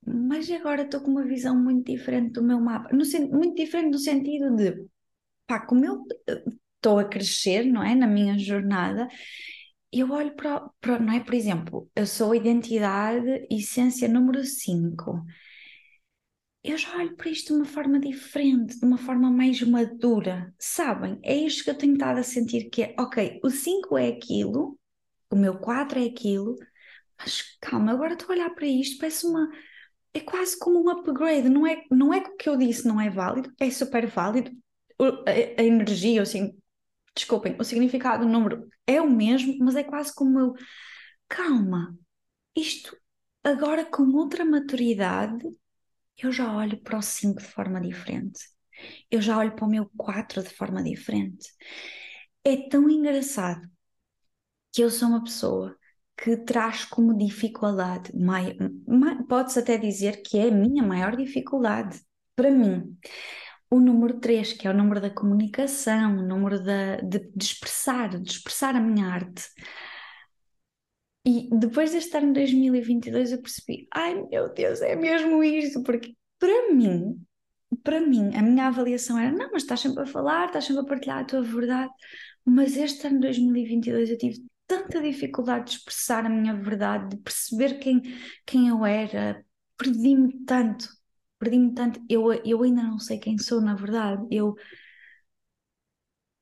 mas agora estou com uma visão muito diferente do meu mapa, no, muito diferente no sentido de, pá, como eu eh, estou a crescer, não é, na minha jornada, eu olho para, não é, por exemplo, eu sou identidade essência número 5 eu já olho para isto de uma forma diferente, de uma forma mais madura, sabem? É isto que eu tenho estado a sentir que é, ok, o 5 é aquilo, o meu 4 é aquilo, mas calma, agora estou a olhar para isto, parece uma. É quase como um upgrade, não é, não é que o que eu disse não é válido, é super válido. A, a energia, assim, desculpem, o significado do número é o mesmo, mas é quase como eu. Calma, isto agora com outra maturidade eu já olho para o 5 de forma diferente. Eu já olho para o meu 4 de forma diferente. É tão engraçado que eu sou uma pessoa que traz como dificuldade, pode-se até dizer que é a minha maior dificuldade para mim. O número 3, que é o número da comunicação, o número da, de, de expressar, de expressar a minha arte. E depois deste ano 2022 eu percebi, ai meu Deus, é mesmo isto, porque para mim, para mim, a minha avaliação era, não, mas estás sempre a falar, estás sempre a partilhar a tua verdade, mas este ano 2022 eu tive tanta dificuldade de expressar a minha verdade, de perceber quem, quem eu era, perdi-me tanto, perdi-me tanto, eu, eu ainda não sei quem sou na verdade, eu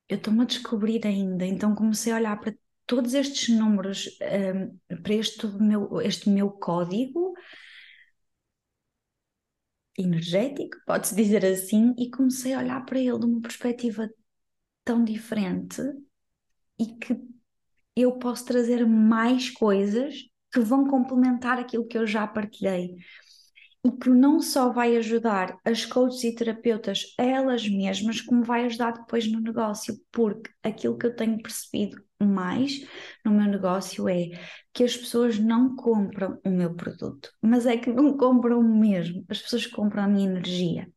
eu estou-me a descobrir ainda, então comecei a olhar para todos estes números, um, para este meu, este meu código energético, pode-se dizer assim, e comecei a olhar para ele de uma perspectiva tão diferente e que eu posso trazer mais coisas que vão complementar aquilo que eu já partilhei e que não só vai ajudar as coaches e terapeutas a elas mesmas, como vai ajudar depois no negócio, porque aquilo que eu tenho percebido mais no meu negócio é que as pessoas não compram o meu produto, mas é que não compram mesmo, as pessoas compram a minha energia.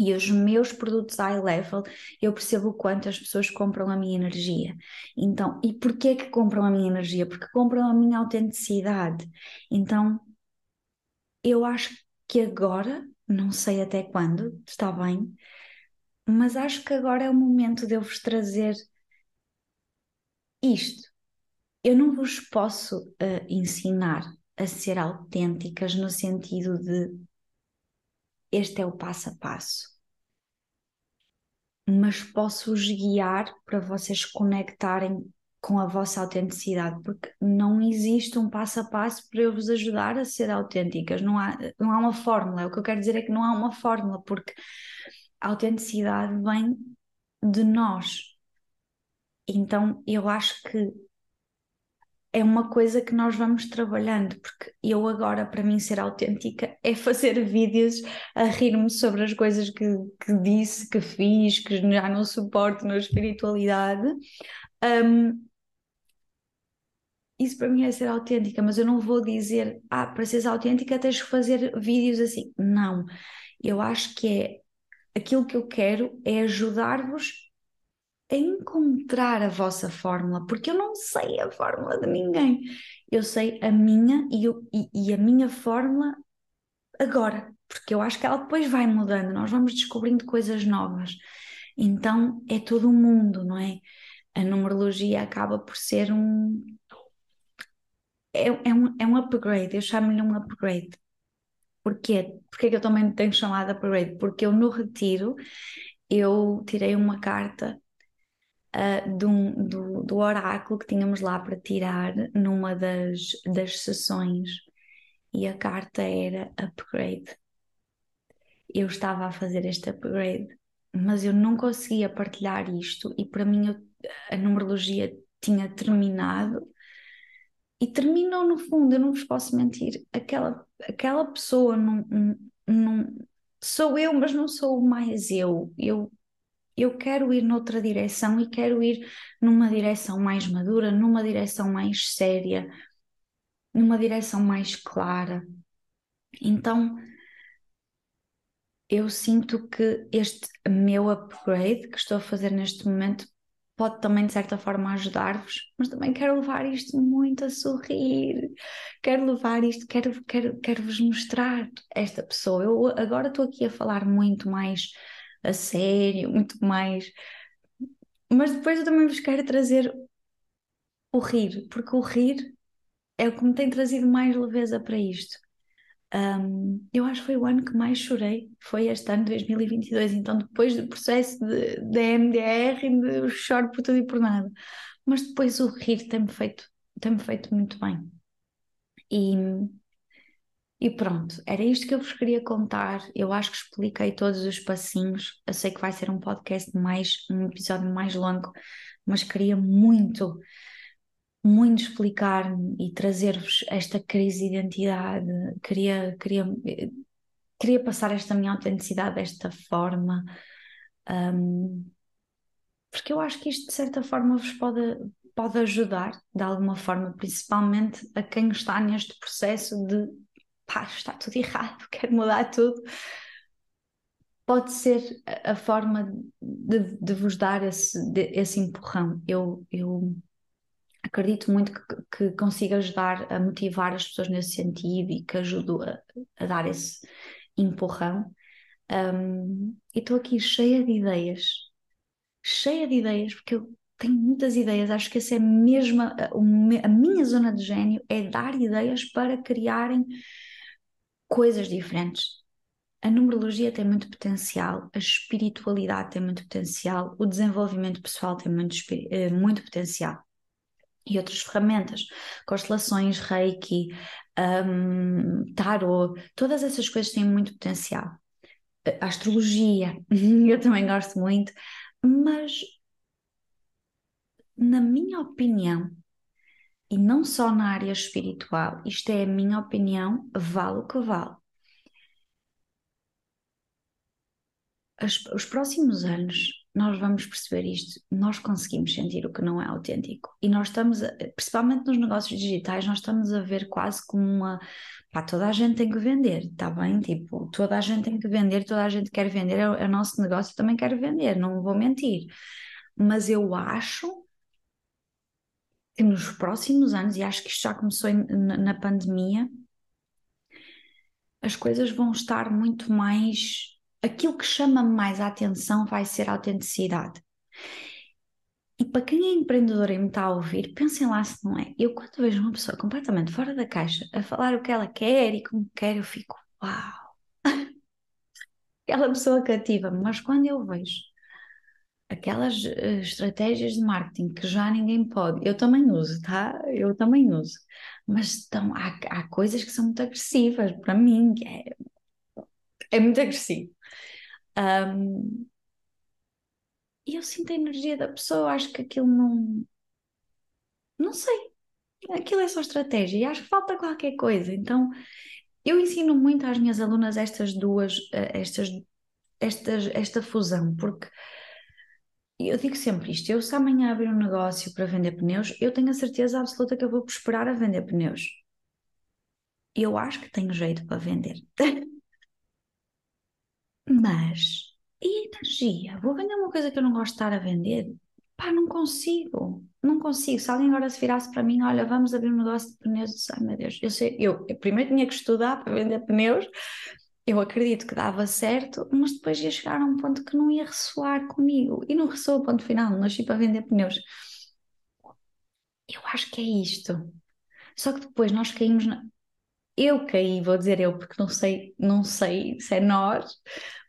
E os meus produtos high level, eu percebo o quanto as pessoas compram a minha energia. Então, e porquê que compram a minha energia? Porque compram a minha autenticidade. Então, eu acho que agora, não sei até quando, está bem, mas acho que agora é o momento de eu vos trazer isto. Eu não vos posso uh, ensinar a ser autênticas no sentido de este é o passo a passo. Mas posso-os guiar para vocês conectarem com a vossa autenticidade, porque não existe um passo a passo para eu vos ajudar a ser autênticas, não há, não há uma fórmula. O que eu quero dizer é que não há uma fórmula, porque a autenticidade vem de nós. Então eu acho que é uma coisa que nós vamos trabalhando, porque eu agora, para mim, ser autêntica é fazer vídeos a rir-me sobre as coisas que, que disse, que fiz, que já não suporto na espiritualidade. Um, isso para mim é ser autêntica, mas eu não vou dizer, ah, para seres autêntica tens que fazer vídeos assim. Não, eu acho que é aquilo que eu quero é ajudar-vos a encontrar a vossa fórmula, porque eu não sei a fórmula de ninguém. Eu sei a minha e, eu, e, e a minha fórmula agora, porque eu acho que ela depois vai mudando, nós vamos descobrindo coisas novas. Então é todo um mundo, não é? A numerologia acaba por ser um. É, é um, é um upgrade, eu chamo-lhe um upgrade. Porquê? Porquê que eu também tenho chamado upgrade? Porque eu no retiro eu tirei uma carta uh, do, do, do, oráculo que tínhamos lá para tirar numa das, das sessões e a carta era upgrade. Eu estava a fazer este upgrade, mas eu não conseguia partilhar isto e para mim eu, a numerologia tinha terminado e terminou no fundo, eu não vos posso mentir, aquela, aquela pessoa não, não sou eu, mas não sou mais eu. Eu eu quero ir noutra direção e quero ir numa direção mais madura, numa direção mais séria, numa direção mais clara. Então, eu sinto que este meu upgrade que estou a fazer neste momento pode também, de certa forma, ajudar-vos, mas também quero levar isto muito a sorrir, quero levar isto, quero, quero, quero vos mostrar esta pessoa. Eu agora estou aqui a falar muito mais a sério, muito mais. Mas depois eu também vos quero trazer o rir, porque o rir é o que me tem trazido mais leveza para isto. Um, eu acho que foi o ano que mais chorei, foi este ano 2022. Então, depois do processo de, de MDR, eu choro por tudo e por nada. Mas depois o rir tem-me feito, tem feito muito bem. E, e pronto, era isto que eu vos queria contar. Eu acho que expliquei todos os passinhos. Eu sei que vai ser um podcast mais, um episódio mais longo, mas queria muito, muito explicar-me e trazer-vos esta crise de identidade. Queria, queria, queria passar esta minha autenticidade desta forma. Um, porque eu acho que isto de certa forma vos pode, pode ajudar de alguma forma, principalmente a quem está neste processo de pá, está tudo errado, quero mudar tudo. Pode ser a, forma de, de, vos dar esse, de, esse empurrão. Eu, eu acredito muito que, que consiga ajudar a motivar as pessoas nesse sentido e que ajudo a, a dar esse empurrão. Um, e estou aqui cheia de ideias, cheia de ideias, porque eu tenho muitas ideias, acho que essa é mesmo a, a minha zona de gênio, é dar ideias para criarem coisas diferentes. A numerologia tem muito potencial, a espiritualidade tem muito potencial, o desenvolvimento pessoal tem muito, eh, muito potencial. E outras ferramentas, constelações, reiki, um, tarot, todas essas coisas têm muito potencial. A astrologia, eu também gosto muito, mas na minha opinião, e não só na área espiritual, isto é a minha opinião, vale o que vale. As, os próximos anos nós vamos perceber isto, nós conseguimos sentir o que não é autêntico. E nós estamos, a, principalmente nos negócios digitais, nós estamos a ver quase como uma. Pá, toda a gente tem que vender, está bem? Tipo, toda a gente tem que vender, toda a gente quer vender, é, é o nosso negócio também quer vender, não vou mentir. Mas eu acho que nos próximos anos, e acho que isto já começou na, na pandemia, as coisas vão estar muito mais. Aquilo que chama mais a atenção vai ser a autenticidade. E para quem é empreendedor e me está a ouvir, pensem lá se não é. Eu, quando vejo uma pessoa completamente fora da caixa a falar o que ela quer e como quer, eu fico, uau! Aquela pessoa cativa-me, mas quando eu vejo aquelas uh, estratégias de marketing que já ninguém pode, eu também uso, tá? Eu também uso, mas estão, há, há coisas que são muito agressivas para mim, é, é muito agressivo. Um, e eu sinto a energia da pessoa, acho que aquilo não. Não sei. Aquilo é só estratégia e acho que falta qualquer coisa. Então, eu ensino muito às minhas alunas estas duas, eh, estas, estas, esta fusão, porque eu digo sempre isto: eu se amanhã abrir um negócio para vender pneus, eu tenho a certeza absoluta que eu vou prosperar a vender pneus. Eu acho que tenho jeito para vender. Mas, e energia? Vou vender uma coisa que eu não gosto de estar a vender? Pá, não consigo. Não consigo. Se alguém agora se virasse para mim, olha, vamos abrir um negócio de pneus, ai meu Deus, eu sei, eu, eu primeiro tinha que estudar para vender pneus, eu acredito que dava certo, mas depois ia chegar a um ponto que não ia ressoar comigo. E não ressoa, ponto final, não nasci para vender pneus. Eu acho que é isto. Só que depois nós caímos na... Eu caí, vou dizer eu, porque não sei, não sei se é nós,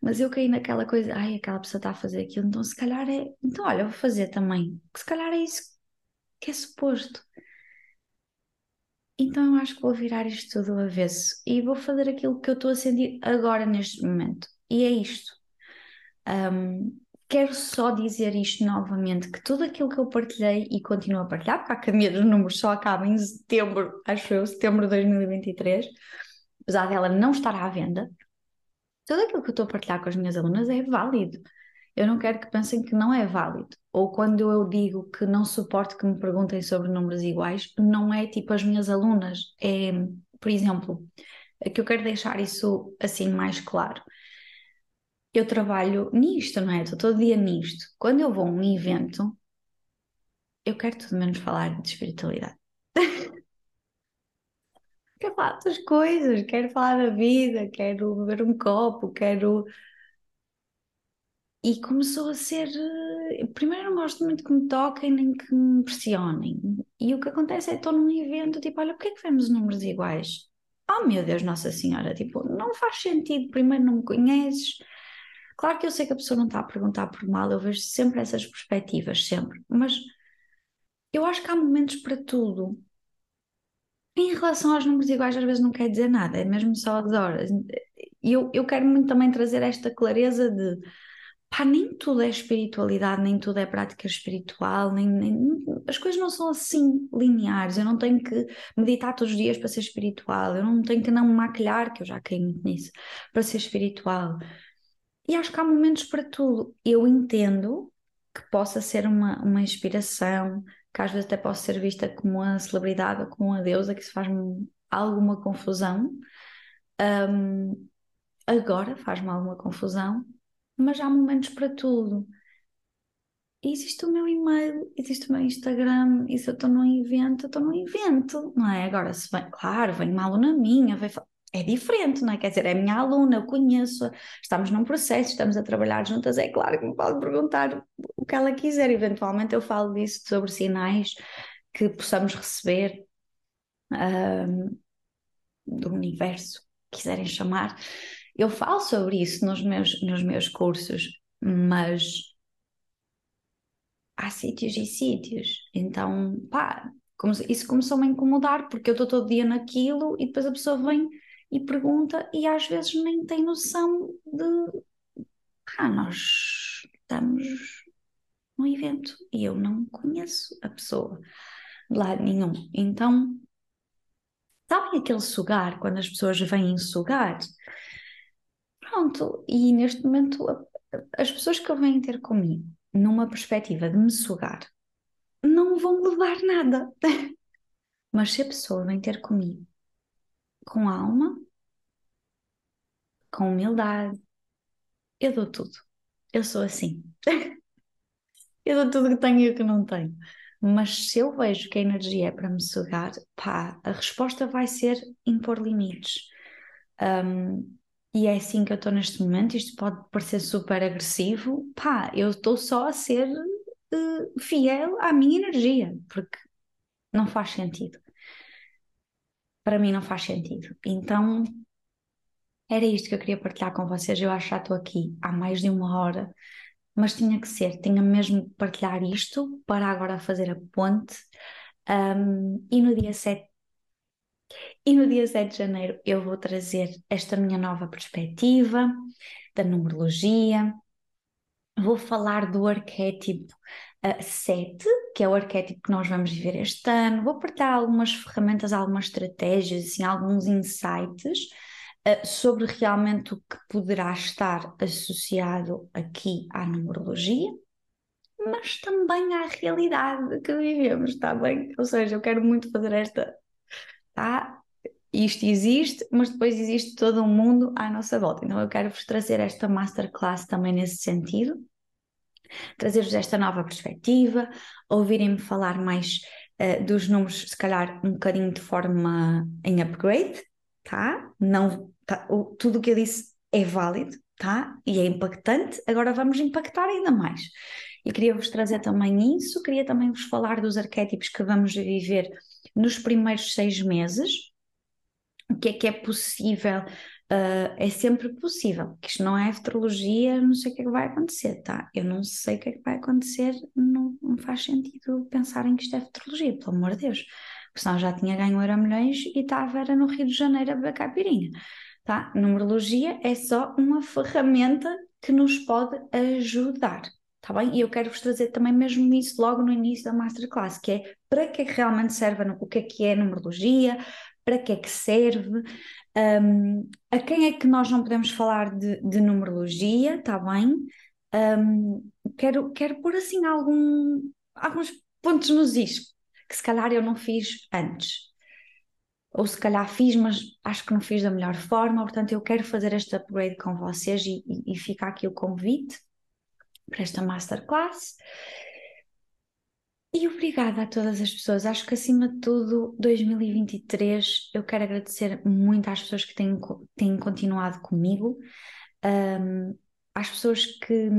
mas eu caí naquela coisa, ai, aquela pessoa está a fazer aquilo, então se calhar é. Então, olha, eu vou fazer também. Que se calhar é isso que é suposto. Então eu acho que vou virar isto tudo do avesso e vou fazer aquilo que eu estou a sentir agora neste momento. E é isto. Um, quero só dizer isto novamente: que tudo aquilo que eu partilhei e continuo a partilhar, porque a Academia dos Números só acaba em setembro, acho eu, setembro de 2023, apesar dela não estar à venda, tudo aquilo que eu estou a partilhar com as minhas alunas é válido. Eu não quero que pensem que não é válido ou quando eu digo que não suporto que me perguntem sobre números iguais, não é tipo as minhas alunas, é, por exemplo, é que eu quero deixar isso assim mais claro. Eu trabalho nisto, não é? Estou todo dia nisto. Quando eu vou a um evento, eu quero tudo menos falar de espiritualidade. quero falar das coisas, quero falar da vida, quero beber um copo, quero e começou a ser. Eh, primeiro, não gosto muito que me toquem nem que me pressionem. E o que acontece é que estou num evento, tipo, olha, porquê é que vemos números iguais? Oh meu Deus, Nossa Senhora, tipo, não faz sentido, primeiro não me conheces. Claro que eu sei que a pessoa não está a perguntar por mal, eu vejo sempre essas perspectivas, sempre, mas eu acho que há momentos para tudo. Em relação aos números iguais, às vezes não quer dizer nada, é mesmo só as horas. E eu, eu quero muito também trazer esta clareza de pá, nem tudo é espiritualidade, nem tudo é prática espiritual, nem, nem, as coisas não são assim lineares. Eu não tenho que meditar todos os dias para ser espiritual, eu não tenho que não me maquilhar, que eu já caí muito nisso, para ser espiritual. E acho que há momentos para tudo. Eu entendo que possa ser uma, uma inspiração, que às vezes até possa ser vista como uma celebridade ou como uma deusa, que se faz alguma confusão. Um, agora faz-me alguma confusão, mas há momentos para tudo. existe o meu e-mail, existe o meu Instagram, e se eu estou num evento, eu estou num evento, não é? Agora, se claro, vem uma aluna minha, vem, é diferente, não é? Quer dizer, é minha aluna, eu conheço, estamos num processo, estamos a trabalhar juntas, é claro que me pode perguntar o que ela quiser. Eventualmente eu falo disso sobre sinais que possamos receber um, do universo, quiserem chamar. Eu falo sobre isso nos meus, nos meus cursos, mas há sítios e sítios. Então, pá, isso começou-me a incomodar porque eu estou todo dia naquilo e depois a pessoa vem e pergunta e às vezes nem tem noção de ah, nós estamos num evento e eu não conheço a pessoa de lado nenhum. Então, sabem aquele sugar, quando as pessoas vêm sugar? Pronto, e neste momento as pessoas que vêm ter comigo numa perspectiva de me sugar não vão levar nada. Mas se a pessoa vem ter comigo com alma, com humildade, eu dou tudo. Eu sou assim. eu dou tudo que tenho e o que não tenho. Mas se eu vejo que a energia é para me sugar, pá, a resposta vai ser impor limites. Um, e é assim que eu estou neste momento. Isto pode parecer super agressivo, pá, eu estou só a ser uh, fiel à minha energia, porque não faz sentido. Para mim não faz sentido. Então era isto que eu queria partilhar com vocês. Eu acho que já estou aqui há mais de uma hora, mas tinha que ser, tinha mesmo de partilhar isto para agora fazer a ponte. Um, e no dia 7 e no dia 7 de janeiro eu vou trazer esta minha nova perspectiva da numerologia. Vou falar do arquétipo uh, 7, que é o arquétipo que nós vamos viver este ano. Vou partilhar algumas ferramentas, algumas estratégias, assim, alguns insights uh, sobre realmente o que poderá estar associado aqui à numerologia, mas também à realidade que vivemos, está bem? Ou seja, eu quero muito fazer esta. Tá? Isto existe, mas depois existe todo um mundo à nossa volta. Então eu quero vos trazer esta masterclass também nesse sentido, trazer-vos esta nova perspectiva, ouvirem-me falar mais uh, dos números, se calhar um bocadinho de forma em upgrade, tá? Não, tá, o, tudo o que eu disse é válido, tá? E é impactante, agora vamos impactar ainda mais. E queria vos trazer também isso, queria também vos falar dos arquétipos que vamos viver nos primeiros seis meses, o que é que é possível, uh, é sempre possível, que isto não é astrologia, não sei o que é que vai acontecer, tá? Eu não sei o que é que vai acontecer, não, não faz sentido pensar em que isto é astrologia, pelo amor de Deus porque senão já tinha ganho Euro Milhões e estava era no Rio de Janeiro a beber caipirinha. Tá? Numerologia é só uma ferramenta que nos pode ajudar. Tá bem? E eu quero vos trazer também mesmo isso logo no início da Masterclass, que é para que é que realmente serve, o que é que é numerologia, para que é que serve, um, a quem é que nós não podemos falar de, de numerologia, tá bem? Um, quero, quero pôr assim algum, alguns pontos nos is, que se calhar eu não fiz antes. Ou se calhar fiz, mas acho que não fiz da melhor forma, portanto eu quero fazer este upgrade com vocês e, e, e fica aqui o convite para esta masterclass. E obrigada a todas as pessoas. Acho que acima de tudo, 2023, eu quero agradecer muito às pessoas que têm, têm continuado comigo, um, às pessoas que,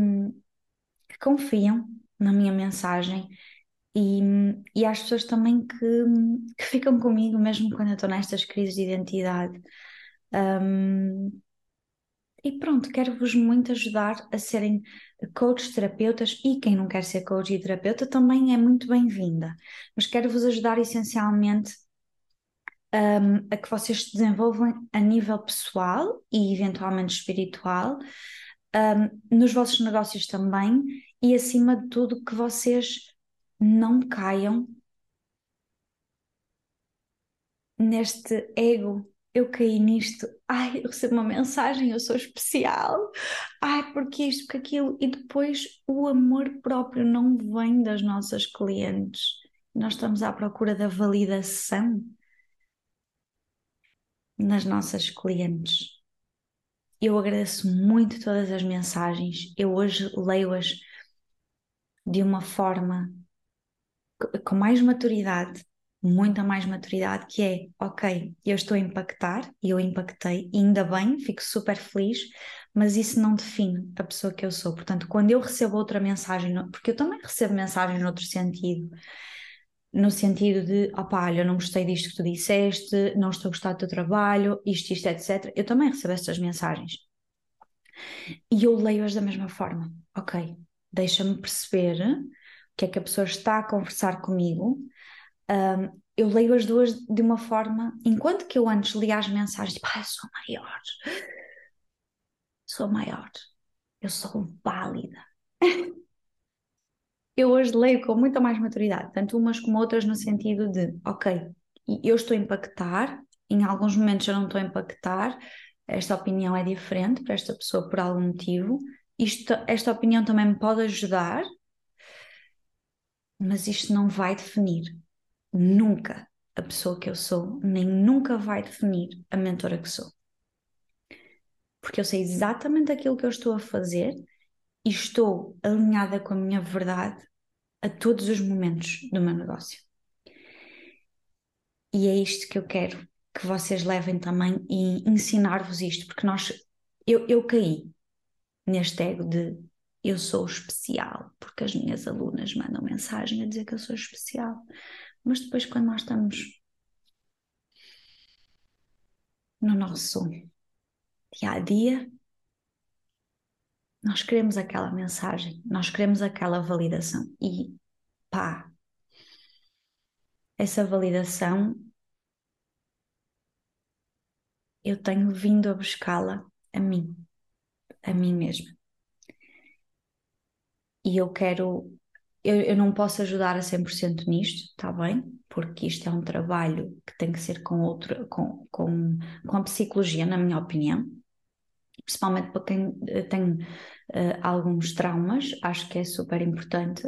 que confiam na minha mensagem e, e às pessoas também que, que ficam comigo, mesmo quando eu estou nestas crises de identidade. Um, e pronto, quero-vos muito ajudar a serem coaches, terapeutas e quem não quer ser coach e terapeuta também é muito bem-vinda. Mas quero-vos ajudar essencialmente um, a que vocês se desenvolvam a nível pessoal e eventualmente espiritual, um, nos vossos negócios também e acima de tudo que vocês não caiam neste ego. Eu caí nisto, ai, eu recebo uma mensagem, eu sou especial, ai, porque isto, porque aquilo, e depois o amor próprio não vem das nossas clientes. Nós estamos à procura da validação nas nossas clientes. Eu agradeço muito todas as mensagens, eu hoje leio-as de uma forma com mais maturidade, muita mais maturidade, que é, ok, eu estou a impactar, e eu impactei, e ainda bem, fico super feliz, mas isso não define a pessoa que eu sou. Portanto, quando eu recebo outra mensagem, porque eu também recebo mensagens noutro sentido, no sentido de, opá, olha, não gostei disto que tu disseste, não estou a gostar do teu trabalho, isto, isto, etc. Eu também recebo estas mensagens. E eu leio-as da mesma forma. Ok, deixa-me perceber o que é que a pessoa está a conversar comigo. Um, eu leio as duas de uma forma, enquanto que eu antes lia as mensagens, tipo, ah, eu sou maior, sou maior, eu sou válida. eu hoje leio com muita mais maturidade, tanto umas como outras, no sentido de, ok, eu estou a impactar, em alguns momentos eu não estou a impactar, esta opinião é diferente para esta pessoa por algum motivo, isto, esta opinião também me pode ajudar, mas isto não vai definir nunca a pessoa que eu sou, nem nunca vai definir a mentora que sou. Porque eu sei exatamente aquilo que eu estou a fazer e estou alinhada com a minha verdade a todos os momentos do meu negócio. E é isto que eu quero que vocês levem também e ensinar-vos isto, porque nós, eu, eu caí neste ego de eu sou especial, porque as minhas alunas mandam mensagem a dizer que eu sou especial. Mas depois, quando nós estamos no nosso dia a dia, nós queremos aquela mensagem, nós queremos aquela validação e pá, essa validação eu tenho vindo a buscá-la a mim, a mim mesma. E eu quero, eu, eu não posso ajudar a 100% nisto, está bem? Porque isto é um trabalho que tem que ser com, outro, com, com, com a psicologia, na minha opinião principalmente para quem tem uh, alguns traumas, acho que é super importante,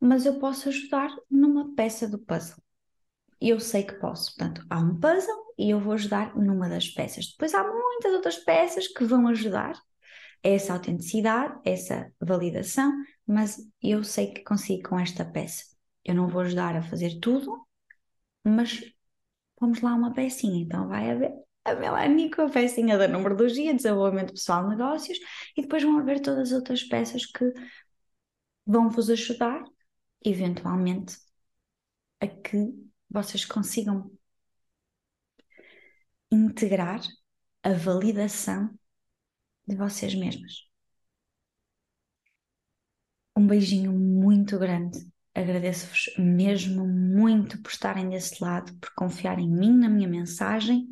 mas eu posso ajudar numa peça do puzzle. Eu sei que posso, portanto, há um puzzle e eu vou ajudar numa das peças. Depois há muitas outras peças que vão ajudar essa autenticidade, essa validação, mas eu sei que consigo com esta peça. Eu não vou ajudar a fazer tudo, mas vamos lá uma pecinha, então vai haver a Melanie com a pecinha da numerologia, desenvolvimento pessoal, negócios, e depois vão haver todas as outras peças que vão vos ajudar, eventualmente, a que vocês consigam integrar a validação de vocês mesmas. Um beijinho muito grande. Agradeço-vos mesmo muito por estarem desse lado, por confiar em mim, na minha mensagem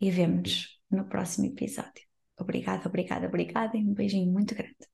e vemo-nos no próximo episódio. Obrigada, obrigada, obrigada e um beijinho muito grande.